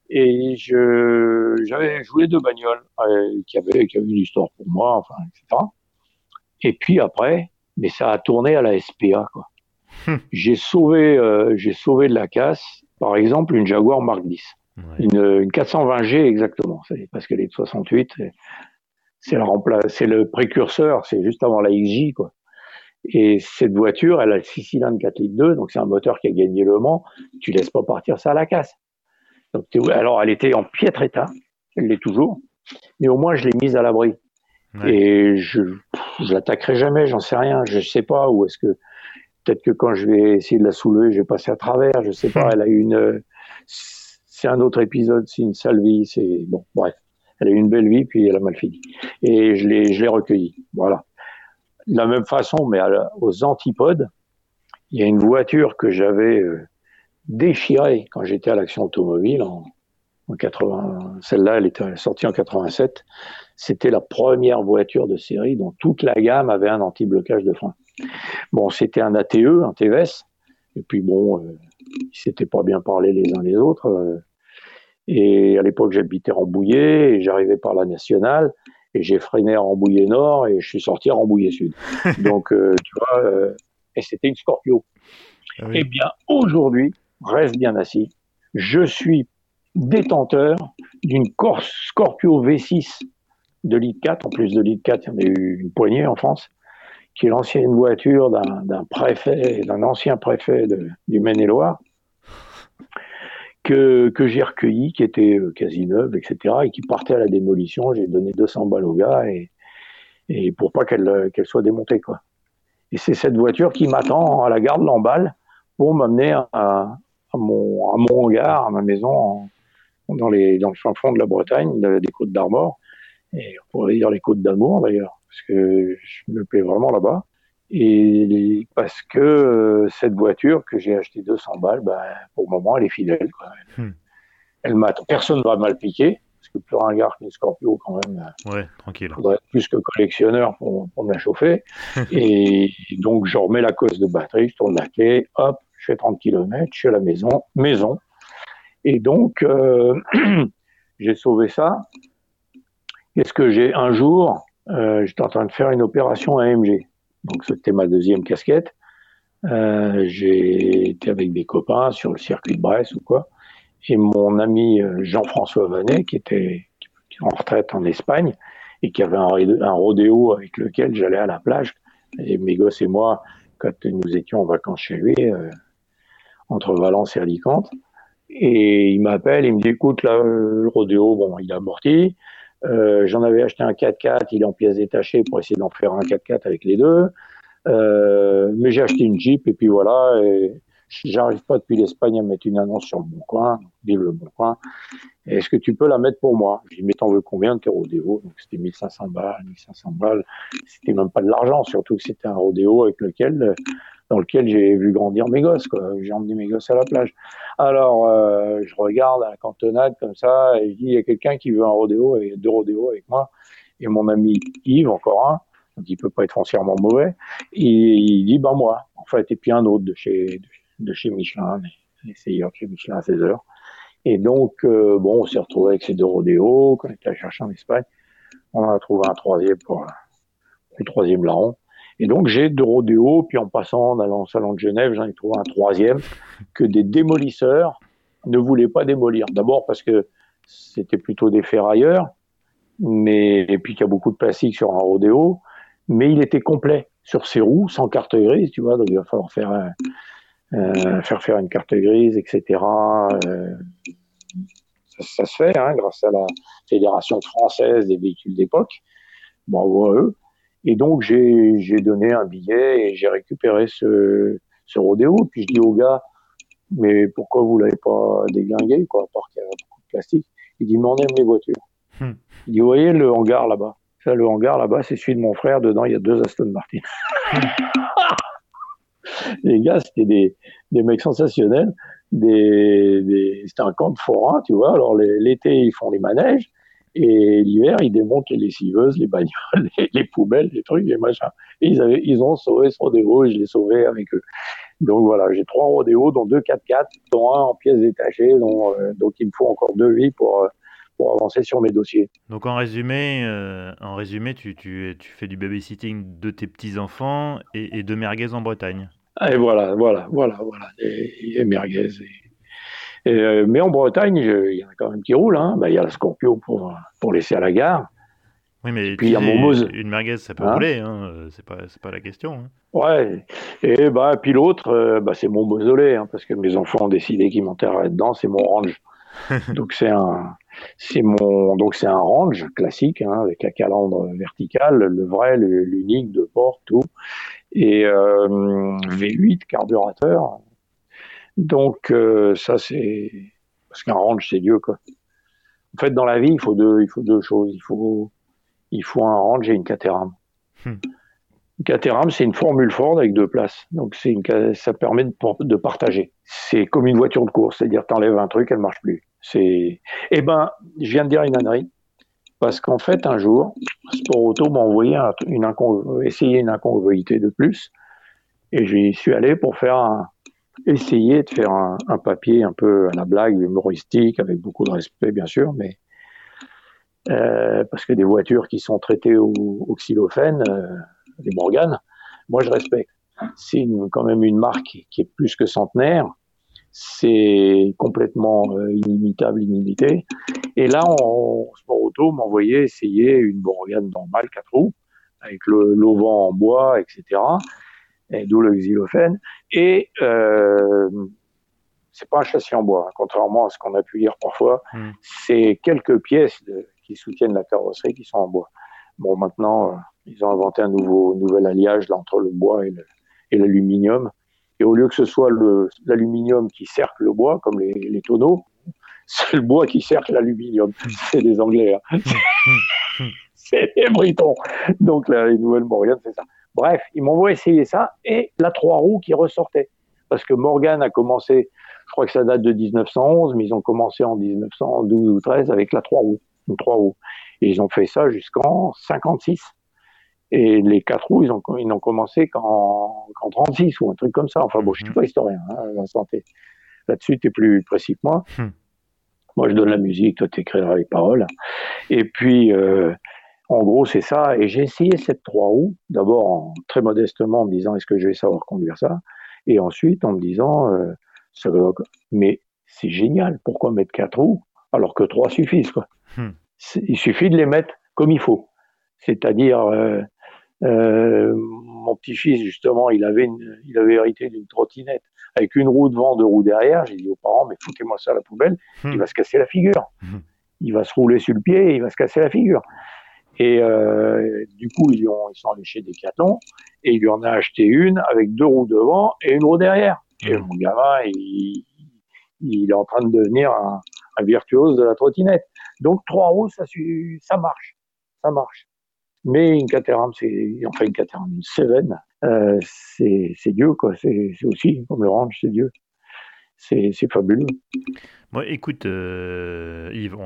et je j'avais joué deux bagnoles euh, qui avaient qui avaient une histoire pour moi, enfin, etc. Et puis après, mais ça a tourné à la SPA, quoi. j'ai sauvé j'ai sauvé de la casse, par exemple, une Jaguar Mark 10. Une, une 420G exactement, parce qu'elle est de 68 c'est la c'est le précurseur, c'est juste avant la XJ, quoi. Et cette voiture, elle a le 6 cylindres 4 litres 2, donc c'est un moteur qui a gagné le Mans. Tu laisses pas partir ça à la casse. Donc, alors, elle était en piètre état, elle l'est toujours, mais au moins je l'ai mise à l'abri. Et je, je l'attaquerai jamais, j'en sais rien, je sais pas où est-ce que peut-être que quand je vais essayer de la soulever, je vais passer à travers, je sais pas. Elle a une, c'est un autre épisode, c'est une sale vie, c'est bon, bref elle a eu une belle vie, puis elle a mal fini. Et je l'ai, je l'ai recueillie. Voilà. De la même façon, mais aux antipodes, il y a une voiture que j'avais euh, déchirée quand j'étais à l'action automobile en, en 80. Celle-là, elle était sortie en 87. C'était la première voiture de série dont toute la gamme avait un anti-blocage de frein. Bon, c'était un ATE, un TVS. Et puis bon, euh, ils s'étaient pas bien parlé les uns les autres. Euh, et à l'époque, j'habitais Rambouillet et j'arrivais par la nationale et j'ai freiné à Rambouillet Nord et je suis sorti à Rambouillet Sud. Donc, euh, tu vois, euh, et c'était une Scorpio. Ah Eh bien, aujourd'hui, reste bien assis, je suis détenteur d'une Scorpio V6 de litre 4. En plus de litre 4, il y en a eu une poignée en France, qui est l'ancienne voiture d'un préfet, d'un ancien préfet de, du Maine-et-Loire que, que j'ai recueilli, qui était euh, quasi neuve, etc., et qui partait à la démolition. J'ai donné 200 balles au gars et, et pour pas qu'elle euh, qu'elle soit démontée, quoi. Et c'est cette voiture qui m'attend à la gare de Lamballe pour m'amener à, à, mon, à mon hangar, à ma maison, dans, les, dans le fin fond de la Bretagne, des côtes d'Armor, et on pourrait dire les côtes d'Amour d'ailleurs, parce que je me plais vraiment là-bas. Et parce que euh, cette voiture que j'ai achetée 200 balles, ben, pour le moment, elle est fidèle. Quoi. Hmm. Elle m'a, personne ne va mal piquer, parce que plus un gars qu'une Scorpio quand même. Euh, ouais, tranquille. Faudrait être plus que collectionneur pour, pour me la chauffer. et donc je remets la cause de batterie, je tourne la clé, hop, je fais 30 km, je suis à la maison, maison. Et donc euh, j'ai sauvé ça. Qu'est-ce que j'ai? Un jour, euh, j'étais en train de faire une opération AMG. Donc c'était ma deuxième casquette. Euh, j'ai été avec des copains sur le circuit de Brest ou quoi. Et mon ami euh, Jean-François Vanet, qui était en retraite en Espagne et qui avait un, rodéo avec lequel j'allais à la plage. Et mes gosses et moi, quand nous étions en vacances chez lui, euh, entre Valence et Alicante. Et il m'appelle, il me dit écoute, là, le rodéo, bon, il a amorti. Euh, j'en avais acheté un 4x4, il est en pièces détachées pour essayer d'en faire un 4x4 avec les deux. Euh, mais j'ai acheté une Jeep et puis voilà. J'arrive pas depuis l'Espagne à mettre une annonce sur le bon coin, vive le bon coin. Est-ce que tu peux la mettre pour moi? Je dis, mais t'en veux combien de tes rodéos Donc c'était 1500 balles, 1500 balles. C'était même pas de l'argent, surtout que c'était un rodéo avec lequel dans lequel j'ai vu grandir mes gosses. J'ai emmené mes gosses à la plage. Alors, euh, je regarde à la cantonade comme ça, et je dis, il y a quelqu'un qui veut un rodéo, et deux rodéos avec moi. Et mon ami Yves, encore un, donc il peut pas être foncièrement mauvais, il dit, ben moi, en fait, et puis un autre de chez, de, chez Michelin, de chez Michelin à 16 heures. Et donc, euh, bon, on s'est retrouvé avec ces deux rodéos, qu'on était allé chercher en Espagne. On a trouvé un troisième pour le troisième larron. Et donc j'ai deux rodéos, puis en passant, en allant au salon de Genève, j'en ai trouvé un troisième que des démolisseurs ne voulaient pas démolir. D'abord parce que c'était plutôt des ferrailleurs, mais et puis qu'il y a beaucoup de plastique sur un rodéo, mais il était complet sur ses roues, sans carte grise, tu vois, donc il va falloir faire euh, faire faire une carte grise, etc. Euh, ça, se fait, hein, grâce à la Fédération française des véhicules d'époque. Bravo à eux. Et donc, j'ai donné un billet et j'ai récupéré ce, ce rodéo. Puis je dis au gars, mais pourquoi vous l'avez pas déglingué, quoi, part qu'il y a beaucoup de plastique? Il dit, mais on aime les voitures. Hmm. Il dit, vous voyez le hangar là-bas? Ça, le hangar là-bas, c'est celui de mon frère. Dedans, il y a deux Aston Martin. les gars, c'était des, des mecs sensationnels. Des, des... C'était un camp de forain, tu vois. Alors, l'été, ils font les manèges. Et l'hiver, ils démontent les lessiveuses, les bagnoles, les, poubelles, les trucs, les machins. Et ils, avaient, ils ont sauvé ce rodéo et je l'ai sauvé avec eux. Donc voilà, j'ai trois rodéos, dont deux 4x4, dont un en pièces détachées. Donc, euh, donc il me faut encore deux vies pour, euh, pour avancer sur mes dossiers. Donc en résumé, euh, en résumé tu, tu, tu, fais du babysitting de tes petits-enfants et, et, de merguez en Bretagne. Et voilà, voilà, voilà, voilà. Et, et merguez et euh, mais en Bretagne, il y en a quand même qui roulent. Hein. Bah, il y a le Scorpio pour, pour laisser à la gare. Oui, mais puis, il y a une merguez, ça peut hein rouler, hein. c'est pas, pas la question. Hein. Ouais, et bah, puis l'autre, euh, bah, c'est mon mausolée, parce que mes enfants ont décidé qu'ils m'enterraient dedans, c'est mon range. donc c'est un, c'est mon, donc c'est un range classique, hein, avec la calandre verticale, le vrai, l'unique, de port, tout, et euh, V8 carburateur, donc euh, ça c'est parce qu'un range c'est Dieu quoi. En fait dans la vie il faut deux il faut deux choses. Il faut il faut un range et une Caterham. Hmm. Une Caterham c'est une formule Ford avec deux places. Donc c'est une ça permet de, de partager. C'est comme une voiture de course, c'est-à-dire t'enlèves un truc elle marche plus. C'est eh ben je viens de dire une ânerie parce qu'en fait un jour Sport Auto m'a envoyé une essayer une incongruité de plus et j'y suis allé pour faire un essayer de faire un, papier un peu à la blague, humoristique, avec beaucoup de respect bien sûr, mais euh, parce que des voitures qui sont traitées au, au xylophène, euh, les Morgan, moi je respecte. C'est quand même une marque qui est plus que centenaire, c'est complètement euh, inimitable, inimité. Et là, on, Sport Auto m'envoyait essayer une Morgan normale 4 roues, avec l'auvent en bois, etc d'où le xylophène. Et euh, c'est pas un châssis en bois, hein, contrairement à ce qu'on a pu lire parfois. Hmm. C'est quelques pièces qui soutiennent la carrosserie qui sont en bois. Bon, maintenant, euh, ils ont inventé un nouveau nouvel alliage là, entre le bois et l'aluminium. Et au lieu que ce soit l'aluminium qui cercle le bois, comme les, tonneaux, c'est le bois qui cercle l'aluminium. C'est des Anglais. Hein. c'est des Britons. Donc là, les nouvelles Morgan, c'est ça. Bref, ils m'ont essayer ça et la trois roues qui ressortait. Parce que Morgan a commencé, je crois que ça date de 1911, mais ils ont commencé en 1912 ou 13 avec la trois roues, une trois roues. Et ils ont fait ça jusqu'en 56. Et les quatre roues, ils ont, ils n'ont commencé qu'en, qu'en 36 ou un truc comme ça. Enfin bon, je suis mhm. pas historien, hein, santé. Là-dessus, tu es plus précis que moi. Hmm. Moi, je donne la musique, toi, tu écriras les paroles. Et puis, euh, en gros, c'est ça. Et j'ai essayé cette trois roues, d'abord très modestement en me disant est-ce que je vais savoir conduire ça? Et ensuite en me disant euh, ça, mais c'est génial, pourquoi mettre quatre roues alors que trois suffisent quoi? Hmm. Il suffit de les mettre comme il faut. C'est-à-dire, euh, euh, mon petit-fils, justement, il avait, une, il avait hérité d'une trottinette avec une roue devant, deux roues derrière. J'ai dit aux parents, mais foutez-moi ça à la poubelle, hmm. il va se casser la figure. Hmm. Il va se rouler sur le pied et il va se casser la figure. Et euh, du coup, ils, ont, ils sont allés chez Decathlon et il lui en a acheté une avec deux roues devant et une roue derrière. Et mon gamin, il, il est en train de devenir un, un, virtuose de la trottinette. Donc trois roues, ça, ça marche, ça marche. Mais une Caterham, c'est enfin une Caterham, une Seven, euh, c'est Dieu quoi. C'est aussi comme le range, c'est Dieu c'est fabuleux. Moi, écoute, euh, Yves,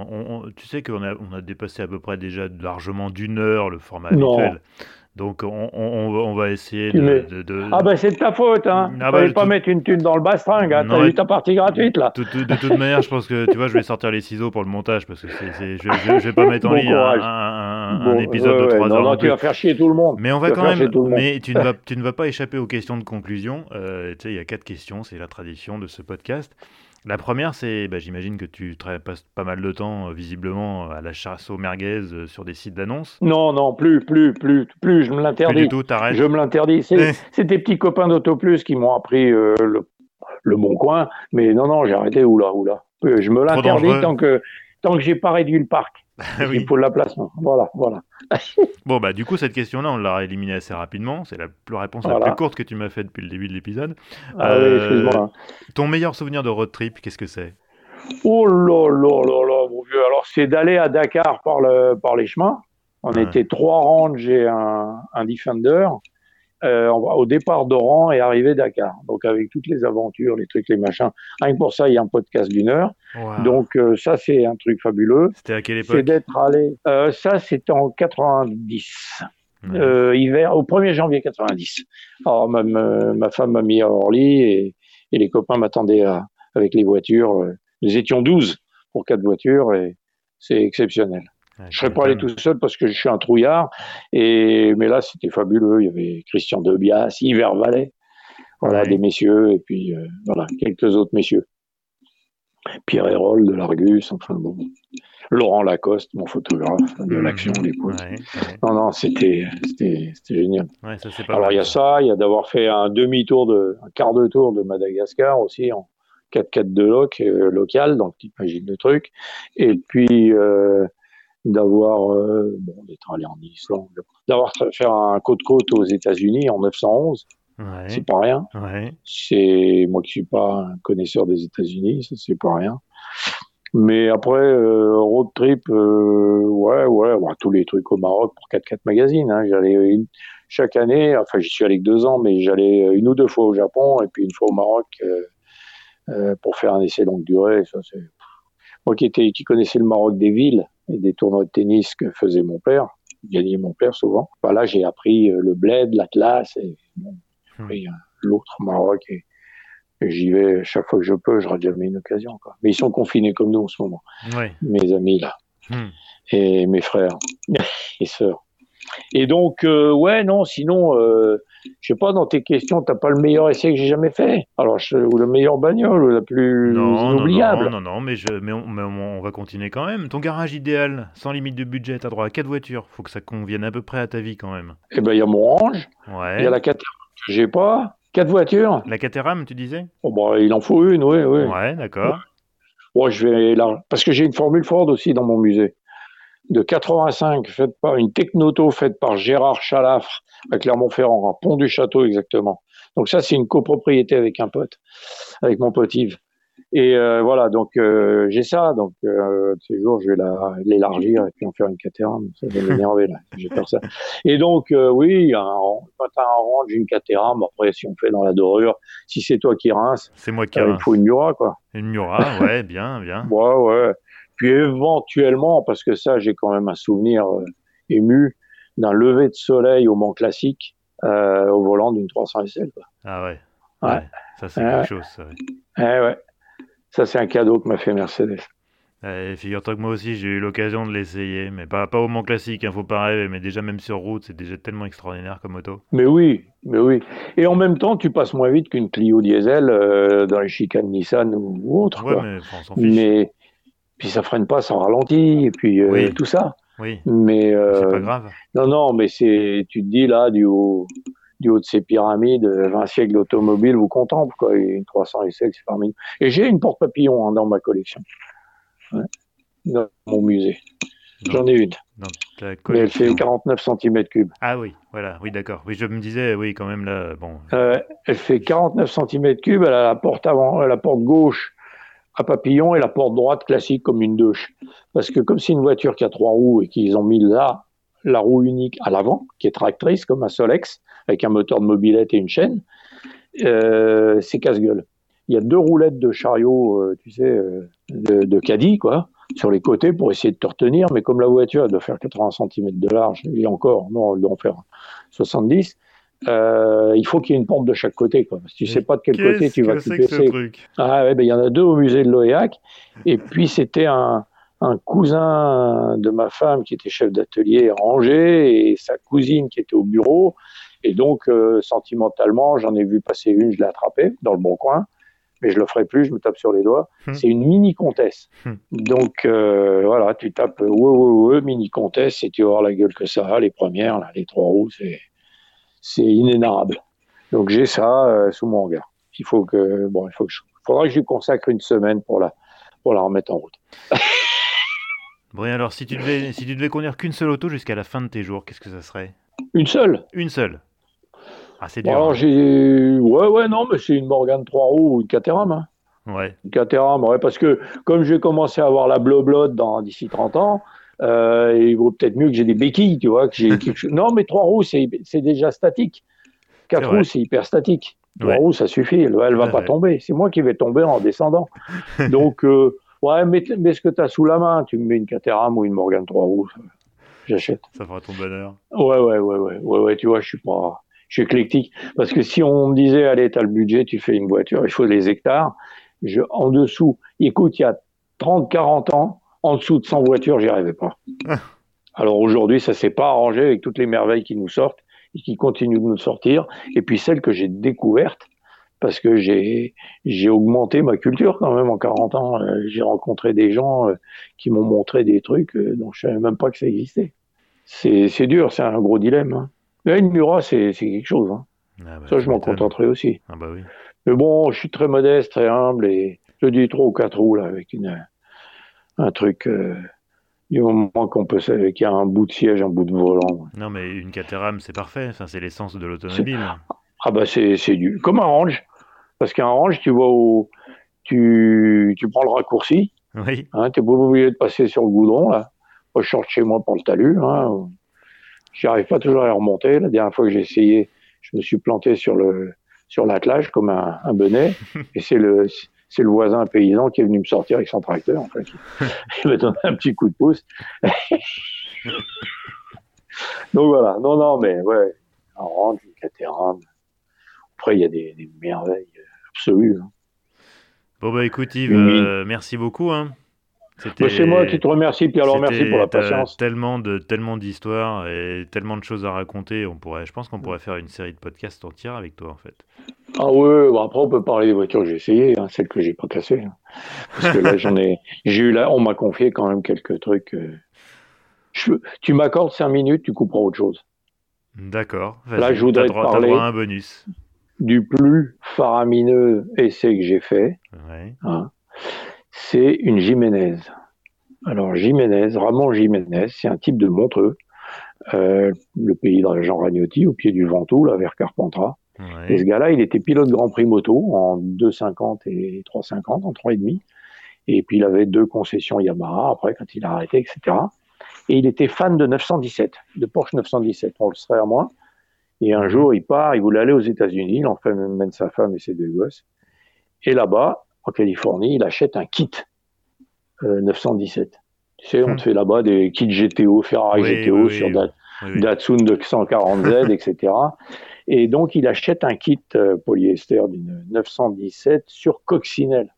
tu sais qu'on a, on a dépassé à peu près déjà largement d'une heure le format habituel. Donc on, on, va essayer de, de, Ah ben c'est de ta faute, hein. Ah bah, pas mettre une thune dans le bastringue, hein. t'as eu ta partie gratuite là. de toute manière, je pense que tu vois, je vais sortir les ciseaux pour le montage parce que c'est, je, je, vais pas mettre en ligne un, épisode de 3 heures. Non, tu vas faire chier tout le monde. Mais on va quand même. Mais tu ne vas, tu ne vas pas échapper aux questions de conclusion. Euh, tu sais, il y a quatre questions, c'est la tradition de ce podcast. La première, c'est, bah, j'imagine que tu passes pas mal de temps, euh, visiblement, à la chasse aux merguez euh, sur des sites d'annonces. Non, non, plus, plus, plus, plus, je me l'interdis. Plus du tout, t'arrêtes. Je me l'interdis. C'est, eh. tes petits copains d'AutoPlus qui m'ont appris euh, le, bon coin, mais non, non, j'ai arrêté, oula, oula. Je me l'interdis tant que, tant que j'ai pas réduit le parc. Il faut la place. Voilà, voilà. bon, bah, du coup, cette question-là, on l'a éliminée assez rapidement. C'est la réponse la plus courte que tu m'as faite depuis le début de l'épisode. Ah euh. Ton meilleur souvenir de road trip, qu'est-ce que c'est? Oh là là là là, mon vieux. Alors, c'est d'aller à Dakar par, le, par les chemins. On était trois ranges et un, un Defender. Euh, au départ d'Oran et arrivé Dakar. Donc avec toutes les aventures, les trucs, les machins. Rien que pour ça, il y a un podcast d'une heure. Donc euh, ça, c'est un truc fabuleux. C'était à quelle époque C'est d'être allé. Euh, ça, c'était en 90. hiver, au 1er janvier 90. Alors ma, ma femme m'a mis à Orly et, et les copains m'attendaient avec les voitures. Nous étions 12 pour quatre voitures et c'est exceptionnel. Je serais pas allé tout seul parce que je suis un trouillard. Et mais là, c'était fabuleux. Il y avait Christian Debias, Yves Vallet, voilà des messieurs, et puis euh, voilà quelques autres messieurs. Pierre Hérol de l'Argus, enfin bon. Laurent Lacoste, mon photographe de mmh. l'action à l'époque. Non, non, c'était génial. Alors il y a ça, il y a d'avoir fait un demi-tour, de, un quart de tour de Madagascar aussi en 4x4 de loc, euh, local, donc tu imagines le truc. Et puis euh, d'avoir euh, bon, d'être allé en Islande, d'avoir fait un côte-côte aux États-Unis en 911. C'est pas rien. C'est moi qui suis pas un connaisseur des États-Unis, ça c'est pas rien. Mais après euh, road trip, euh, ouais, ouais, ouais, tous les trucs au Maroc pour 4x4 magazine. Hein. J'allais chaque année, enfin j'y suis allé que deux ans, mais j'allais une ou deux fois au Japon et puis une fois au Maroc pour faire un essai longue durée. Ça c'est moi qui était qui connaissais le Maroc des villes et des tournois de tennis que faisait mon père, gagnait mon père souvent. Là, j'ai appris euh, le bled, l'atlas et bon, hmm. euh, l'autre Maroc et, j'y vais chaque fois que je peux. Je rate jamais une occasion. Quoi. Mais ils sont confinés comme nous en ce moment, mes amis là hmm. et mes frères et sœurs. Et donc, euh, ouais, non, sinon, euh, je sais pas, dans tes questions, t'as pas le meilleur essai que j'ai jamais fait. Alors, ou le meilleur bagnole, ou la plus inoubliable. Non, non, non, mais, je, mais, on, va continuer quand même. Ton garage idéal, sans limite de budget, t'as droit à quatre voitures. Faut que ça convienne à peu près à ta vie quand même. Eh ben, il y a mon range. Il y a la Caterham que j'ai pas. Quatre voitures. La Caterham, tu disais? Oh, bah, Il en faut une, oui, oui. Ouais, d'accord. Ouais, je vais là. Parce que j'ai une Formule Ford aussi dans mon musée de 85, faite par une technoto faite par Gérard Chalafre à Clermont-Ferrand, à Pont du Château exactement. Donc ça, c'est une copropriété avec un pote, avec mon pote Yves. Et euh, voilà, donc euh, j'ai ça. Donc euh, ces jours, je vais l'élargir et puis en faire une catéram. Ça va m'énerver là. J'ai faire ça. Et donc oui, un, quand t'as un range, une catéram. Après, si on fait dans la dorure, si c'est toi qui rince, c'est moi qui rince. Il faut une Mura quoi. Une Mura, ouais, bien, bien. ouais, ouais. Puis éventuellement, parce que ça, j'ai quand même un souvenir ému d'un lever de soleil au Mont Classique au volant d'une 300 SL. Quoi. Ah ouais. Ouais. Ça c'est quelque chose. Ça, ouais. ouais. Ça, c'est un cadeau que m'a fait Mercedes. Figure-toi que moi aussi, j'ai eu l'occasion de l'essayer, mais pas, pas au Mont Classique, il hein, faut pas rêver, mais déjà même sur route, c'est déjà tellement extraordinaire comme auto. Mais oui, mais oui. Et en même temps, tu passes moins vite qu'une Clio diesel euh, dans les chicanes Nissan ou, autre. Ouais, mais on s'en fiche. Mais puis ça freine pas, ça ralentit, et puis euh, tout ça. Oui. Mais euh, c'est pas grave. Non, non, mais c'est, tu te dis là du haut, du haut de ces pyramides, 20 siècles d'automobile vous contemple, quoi. Une 300 essais, c'est parmi Et j'ai une porte papillon hein, dans ma collection. Dans mon musée. J'en ai une. Mais elle fait 49 cm3. Ah oui, voilà, oui, d'accord. Oui, je me disais, oui, quand même, là, bon. Euh, elle fait 49 cm3, elle a la porte avant, la porte gauche à papillon et la porte droite classique comme une douche. Parce que comme c'est une voiture qui a trois roues et qu'ils ont mis là la roue unique à l'avant, qui est tractrice comme un Solex, avec un moteur de mobilette et une chaîne, euh, c'est casse-gueule. Il y a deux roulettes de chariot, euh, tu sais, euh, de, de, caddie, quoi, sur les côtés pour essayer de te retenir, mais comme la voiture elle doit faire 80 cm de large, et encore, non, elle doit en faire 70, il faut qu'il y ait une porte de chaque côté, quoi. Que tu sais pas de quel côté tu vas te casser. Ah ouais, ben il y en a deux au musée de l'OEAC, et puis c'était un, un cousin de ma femme qui était chef d'atelier à Angers et sa cousine qui était au bureau. Et donc, euh, sentimentalement, j'en ai vu passer une, je l'ai attrapée dans le bon coin, mais je le ferai plus, je me tape sur les doigts. Hmm. C'est une mini comtesse. Hmm. Donc, euh, voilà, tu tapes ouais, ouais, ouais, mini comtesse et tu vas voir la gueule que ça a. Les premières, là, les trois roues, c'est, c'est inénarrable. Donc, j'ai ça euh, sous mon regard. Il faut que, bon, il faut que je, faudra que je lui consacre une semaine pour la, pour la remettre en route. Bon, alors, si tu devais, si tu devais conduire qu'une seule auto jusqu'à la fin de tes jours, qu'est-ce que ça serait? Une seule? Une seule. Ah, c'est dur. alors, hein. j'ai. Ouais, ouais, non, mais c'est une Morgane 3 roues ou une Caterham. Hein. Ouais. Une Caterham, ouais, parce que comme j'ai commencé à avoir la bloblotte dans d'ici 30 ans, euh, il vaut peut-être mieux que j'ai des béquilles, tu vois. Que j'ai Non, mais 3 roues, c'est déjà statique. 4 roues, c'est hyper statique. 3 roues, ça suffit. Elle, elle va pas tomber. C'est moi qui vais tomber en descendant. Donc. Euh, Ouais, mets, ce que tu as sous la main. Tu me mets une Caterham ou une Morgan 3 roues. J'achète. Ça fera ton bonheur. Ouais, ouais, ouais, ouais, ouais, ouais, tu vois, je suis pas, je suis éclectique. Parce que si on me disait, allez, t'as le budget, tu fais une voiture, il faut des hectares. Je, en dessous, écoute, il y a 30, 40 ans, en dessous de 100 voitures, j'y arrivais pas. Alors aujourd'hui, ça s'est pas arrangé avec toutes les merveilles qui nous sortent et qui continuent de nous sortir. Et puis celles que j'ai découvertes, parce que j'ai j'ai augmenté ma culture quand même en 40 ans. Euh, j'ai rencontré des gens euh, qui m'ont montré des trucs euh, dont je savais même pas que ça existait. C'est c'est dur, c'est un gros dilemme. Hein. Mais une Mura, c'est c'est quelque chose. Hein. Ah bah, ça, je m'en contenterai aussi. Ah bah oui. Mais bon, je suis très modeste, très humble et je dis trois ou quatre roues là avec une un truc. du moment qu'on peut qu'il y a un bout de siège, un bout de volant. Non, mais une Caterham, c'est parfait. Enfin, c'est l'essence de l'automobile. Ah bah c'est du comme un range. Parce qu'un range, tu vois où tu, tu prends le raccourci. Oui. Hein, tu n'es pas obligé de passer sur le goudron. Là. Moi, je sorte chez moi pour le talus. Hein. J'arrive pas toujours à remonter. La dernière fois que j'ai essayé, je me suis planté sur le sur l'attelage comme un, un benet. et c'est le c'est le voisin paysan qui est venu me sortir avec son tracteur. En fait. Il m'a donné un petit coup de pouce. Donc voilà. Non, non, mais ouais, un range, une Caterham. Après, il y a des, des merveilles absolue. Hein. Bon, bah écoute Yves, euh, merci beaucoup. Hein. Bah, c'est moi qui te remercie, Pierre, alors merci pour la patience. Tellement de tellement d'histoires et tellement de choses à raconter. On pourrait, je pense qu'on pourrait faire une série de podcasts entière avec toi, en fait. Ah ouais, bon, après on peut parler des voitures que j'ai essayées, hein, celles que j'ai pas cassées. Hein. Parce que là, j'en ai, j'ai eu là, on m'a confié quand même quelques trucs. Euh, je, tu m'accordes cinq minutes, tu couperas autre chose. D'accord. Là, je voudrais droit, parler. un bonus du plus faramineux essai que j'ai fait, hein, c'est une Jiménez. Alors Jiménez, Ramon Jiménez, c'est un type de Montreux, euh, le pays de Jean Ragnotti, au pied du Ventoux, là, vers Carpentras. Et ce gars-là, il était pilote Grand Prix moto en 2,50 et 3,50, en 3,5. Et puis il avait deux concessions Yamaha après quand il a arrêté, etc. Et il était fan de 917, de Porsche 917. On le serait à moins. Et un jour, il part, il voulait aller aux États-Unis, il fait mène sa femme et ses deux gosses. Et là-bas, en Californie, il achète un kit 917. Euh, tu sais, on te hmm. fait là-bas des kits GTO, Ferrari GTO sur Datsun 240Z, etc. Et donc, il achète un kit euh, polyester d'une 917 sur coccinelle.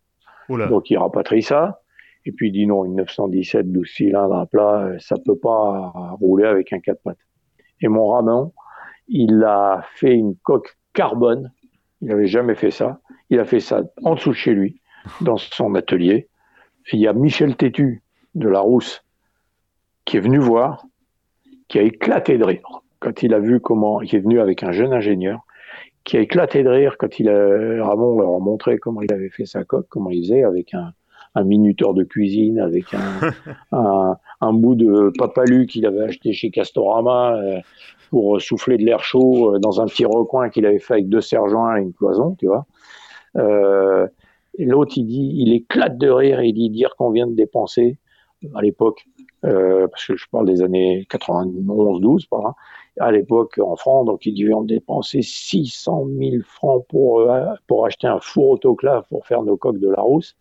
Donc, il rapatrie ça. Et puis, il dit non, une 917 12 cylindres à plat, euh, ça peut pas rouler avec un 4 pattes. Et mon Ramon, il a fait une coque carbone. Il n'avait jamais fait ça. Il a fait ça en dessous de chez lui, dans son atelier. Et il y a Michel Tétu de la Rousse qui est venu voir, qui a éclaté de rire quand il a vu comment, il est venu avec un jeune ingénieur, qui a éclaté de rire quand il a, Ramon leur a montré comment il avait fait sa coque, comment il faisait avec un, un minuteur de cuisine, avec un, un, un bout de papalu qu'il avait acheté chez Castorama euh, pour souffler de l'air chaud euh, dans un petit recoin qu'il avait fait avec deux serre-joints et une cloison, tu vois. Euh, l'autre, il dit, il éclate de rire et il dit dire qu'on vient de dépenser à l'époque, euh, parce que je parle des années 91-12 par là, à l'époque en France, donc il devait en dépenser 600 000 francs pour, euh, pour acheter un four autoclave pour faire nos coques de la rousse.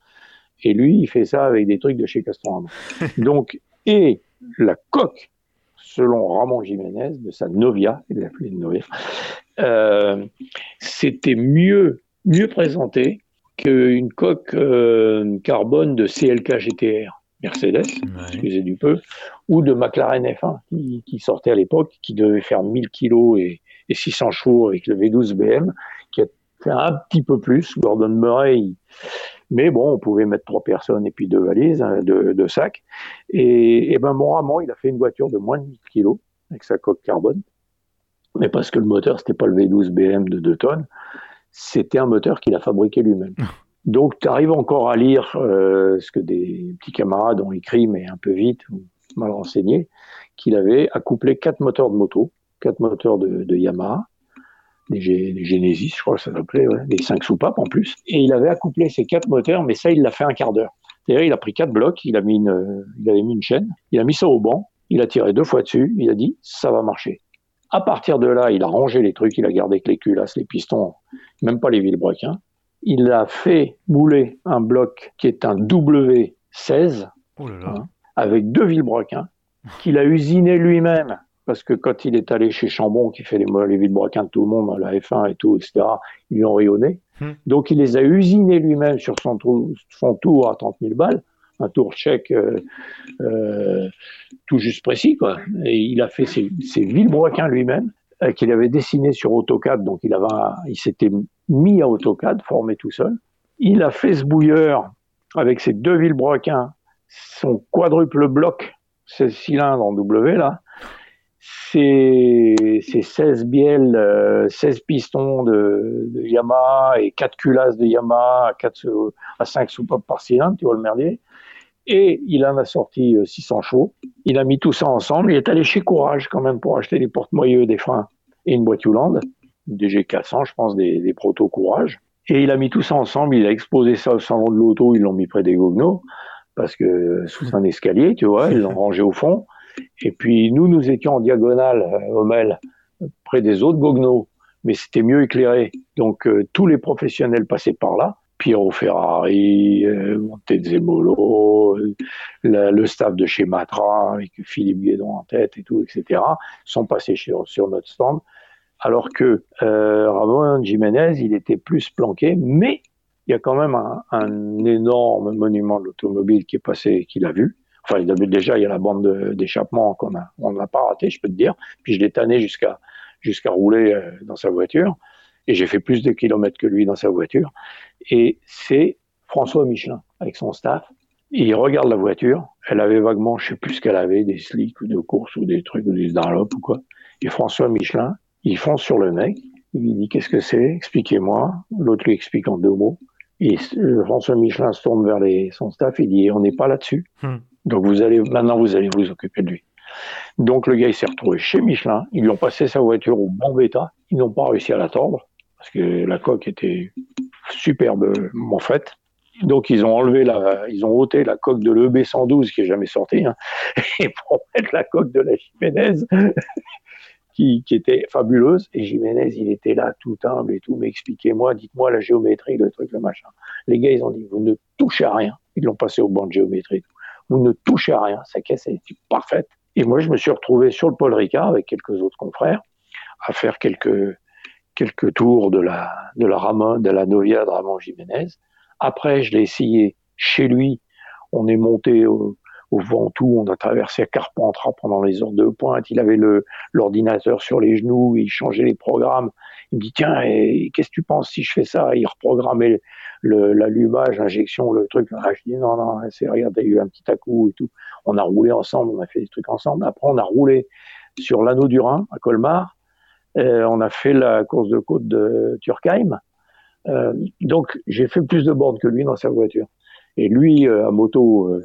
Et lui, il fait ça avec des trucs de chez Castorama. donc, et la coque, selon Ramon Jiménez, de sa Novia, il l'appelait Novia, euh, c'était mieux, mieux présenté qu'une coque euh, carbone de CLK GTR. Mercedes, excusez du peu, ou de McLaren F1 qui, sortait à l'époque, qui devait faire 1000 kg et, 600 chevaux avec le V12 BM, qui a fait un petit peu plus. Gordon Murray, mais bon, on pouvait mettre trois personnes et puis deux valises, hein, deux, sacs. Et, et ben mon Ramon, il a fait une voiture de moins de 1000 kg avec sa coque carbone, mais parce que le moteur c'était pas le V12 BM de 2 tonnes, c'était un moteur qu'il a fabriqué lui-même. Donc, tu arrives encore à lire euh, ce que des petits camarades ont écrit, mais un peu vite, mal renseigné, qu'il avait accouplé quatre moteurs de moto, quatre moteurs de, de Yamaha, des, Genesis, je crois que ça s'appelait, ouais, des cinq soupapes en plus. Et il avait accouplé ces quatre moteurs, mais ça, il l'a fait un quart d'heure. C'est-à-dire, il a pris quatre blocs, il, a mis une, il avait mis une chaîne, il a mis ça au banc, il a tiré deux fois dessus, il a dit, ça va marcher. À partir de là, il a rangé les trucs, il a gardé que les culasses, les pistons, même pas les vilebrequins il a fait mouler un bloc qui est un W16 hein, avec deux vilebrequins qu'il a usiné lui-même parce que quand il est allé chez Chambon qui fait les, les vilebrequins de tout le monde, la F1 et tout, etc., ils l'ont rayonné. Hmm. Donc il les a usinés lui-même sur son tour à 30 000 balles, un tour tchèque euh, euh, tout juste précis, quoi. Et il a fait ses, ses vilebrequins lui-même. Euh, qu'il avait dessiné sur AutoCAD, donc il, il s'était mis à AutoCAD, formé tout seul. Il a fait ce bouilleur avec ses deux vilebrequins, son quadruple bloc, 16 cylindres en W là, ses, 16 bielles, 16 euh, pistons de, Yamaha et 4 culasses de Yamaha à, 4, à 5 soupapes par cylindre, tu vois le merdier. Et il en a sorti 600 euh, chevaux. Il a mis tout ça ensemble. Il est allé chez Courage quand même pour acheter des porte-moyeux, des freins et une boîte Hewland, des G400, je pense, des, des proto Courage. Et il a mis tout ça ensemble. Il a exposé ça au salon de l'auto. Ils l'ont mis près des Gognos parce que sous un escalier, tu vois, ils l'ont rangé au fond. Et puis nous, nous étions en diagonale, au Mel, près des autres Gognos, mais c'était mieux éclairé. Donc euh, tous les professionnels passaient par là. Piero Ferrari, euh, Montezemolo, le staff de chez Matra, avec Philippe Guédon en tête et tout, etc., sont passés sur, notre stand. Alors que euh, Ramon Jiménez, il était plus planqué, mais il y a quand même un, énorme monument de l'automobile qui est passé, qu'il a vu. Enfin, il déjà, il y a la bande d'échappement qu'on a, on n'a pas raté, je peux te dire. Puis je l'ai tanné jusqu'à jusqu'à rouler euh, dans sa voiture et j'ai fait plus de kilomètres que lui dans sa voiture. Et c'est François Michelin avec son staff. il regarde la voiture. Elle avait vaguement, je sais plus ce qu'elle avait, des slicks ou de course ou des trucs ou des Dunlop ou quoi. Et François Michelin, il fonce sur le mec. Il lui dit qu'est-ce que c'est? Expliquez-moi. L'autre lui explique en deux mots. Et euh, François Michelin se tourne vers les, son staff et dit on n'est pas là-dessus. Hmm. Donc vous allez maintenant vous allez vous occuper de lui. Donc le gars il s'est retrouvé chez Michelin. Ils lui ont passé sa voiture au bon bêta. Ils n'ont pas réussi à l'attendre parce que la coque était superbement faite. Donc ils ont enlevé la, ils ont ôté la coque de l'EB 112 qui est jamais sortie, hein, et pour mettre la coque de la Jiménez qui, était fabuleuse. Et Jiménez, il était là tout humble et tout, mais expliquez-moi, dites-moi la géométrie, le truc, le machin. Les gars, ils ont dit, vous ne touchez à rien. Ils l'ont passé au banc de géométrie. Vous ne touchez à rien. Sa caisse, était parfaite. Et moi, je me suis retrouvé sur le Paul Ricard avec quelques autres confrères à faire quelques, quelques tours de la, de la Ramon, de la Novia de Ramon Jiménez. Après, je l'ai essayé chez lui. On est monté au, au Ventoux, on a traversé Carpentras pendant les heures de pointe. Il avait l'ordinateur sur les genoux, il changeait les programmes. Il me dit, tiens, qu'est-ce que tu penses si je fais ça? Il reprogrammait l'allumage, l'injection, le truc. Ah, je dis, non, non, c'est, regarde, t'as eu un petit à-coup et tout. On a roulé ensemble, on a fait des trucs ensemble. Après, on a roulé sur l'anneau du Rhin, à Colmar. Euh, on a fait la course de côte de Turkheim. Euh, donc, j'ai fait plus de bornes que lui dans sa voiture. Et lui, euh, à moto,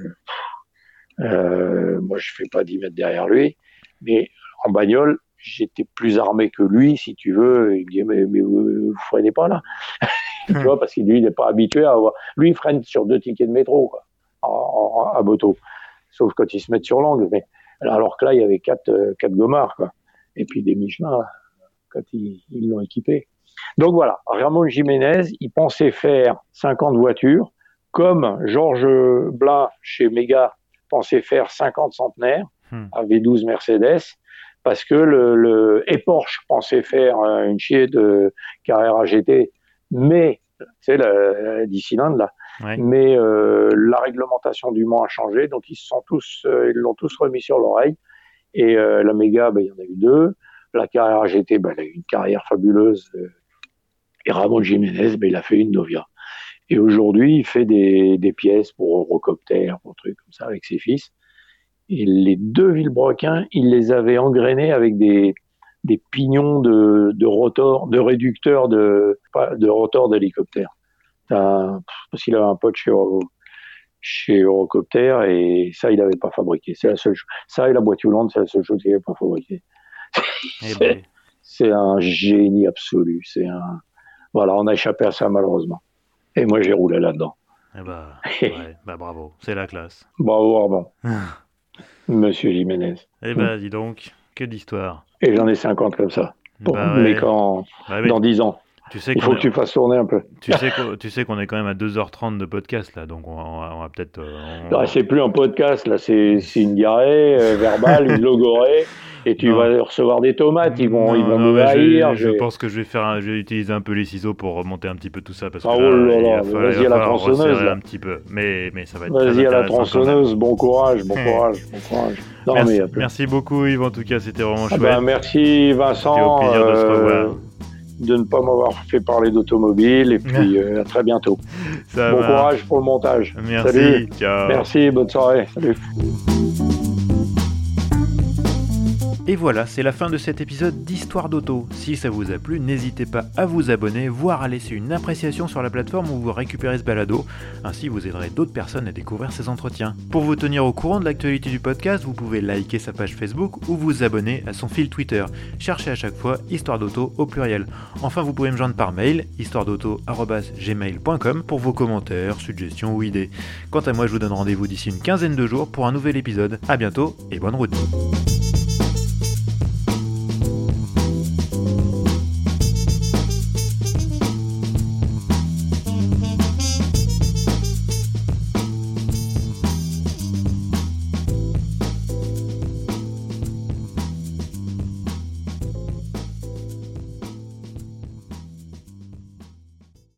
moi, je fais pas 10 mètres derrière lui, mais en bagnole, j'étais plus armé que lui, si tu veux. Il me dit, mais, mais vous, vous freinez pas là Tu vois, parce qu'il lui, il n'est pas habitué à avoir. Lui, il freine sur deux tickets de métro, quoi, en, en, à moto. Sauf quand il se met sur l'angle. Mais, alors que là, il y avait quatre, quatre gommards, quoi. Et puis des Michelin, quand ils l'ont équipé. Donc voilà, Ramon Jiménez, il pensait faire 50 voitures, comme Georges Blin chez Mega pensait faire 50 centenaires hmm. à V12 Mercedes parce que le, le et Porsche pensait faire une chier de Carrera GT, mais c'est la 10 cylindres là. Ouais. Mais euh, la réglementation du Mans a changé, donc ils se sont tous, euh, ils l'ont tous remis sur l'oreille. Et euh, la Mega, ben, il y en a eu deux. La Carrera GT, ben, elle a eu une carrière fabuleuse. Et Ramon Jiménez, ben, il a fait une Novia. Et aujourd'hui, il fait des, pièces pour Eurocopter, pour trucs comme ça, avec ses fils. Et les deux Villebrequins, il les avait engrainés avec des, pignons de, rotor, de réducteurs de, de rotor d'hélicoptère. Parce qu'il avait un pote chez, chez Eurocopter et ça, il n'avait pas fabriqué. C'est la seule Ça et la boîte roulante, c'est la seule chose qu'il n'avait pas fabriqué. C'est un génie absolu. C'est un, voilà, on a échappé à ça malheureusement. Et moi, j'ai roulé là-dedans. Eh bah, ouais, bah bravo, c'est la classe. Bravo, Armand. Monsieur Jiménez. Eh bah, dis donc, que d'histoire. Et j'en ai 50 comme ça. Bah, mais ouais. quand, bah, dans 10 ans. Tu sais Il faut est... que tu fasses tourner un peu. Tu sais qu'on tu sais qu'on est quand même à 2h30 de podcast, là, donc on va, peut-être... Euh, on... C'est plus un podcast, là, c'est une diarrhée euh, verbale, une logorée. et tu non. vas recevoir des tomates, ils vont, non, ils vont non, nous haïr. Je, je, pense que je vais faire, un, je vais utiliser un peu les ciseaux pour remonter un petit peu tout ça parce que ah, là, oh là, il là, va falloir, vas-y à la tronçonneuse, un petit peu. Mais, mais ça va être. Vas-y à la tronçonneuse, bon courage, bon courage, bon courage. Non, merci, mais merci beaucoup Yves, en tout cas, c'était vraiment ah chouette. Ben, merci Vincent. C'était au plaisir de se revoir. De ne pas m'avoir fait parler d'automobile et puis euh, à très bientôt. Ça bon va. courage pour le montage. Merci. Salut. Ciao. Merci, bonne soirée. Salut. Et voilà, c'est la fin de cet épisode d'Histoire d'auto. Si ça vous a plu, n'hésitez pas à vous abonner, voire à laisser une appréciation sur la plateforme où vous récupérez ce balado. Ainsi, vous aiderez d'autres personnes à découvrir ces entretiens. Pour vous tenir au courant de l'actualité du podcast, vous pouvez liker sa page Facebook ou vous abonner à son fil Twitter. Cherchez à chaque fois Histoire d'auto au pluriel. Enfin, vous pouvez me joindre par mail, histoiredauto.gmail.com pour vos commentaires, suggestions ou idées. Quant à moi, je vous donne rendez-vous d'ici une quinzaine de jours pour un nouvel épisode. A bientôt et bonne route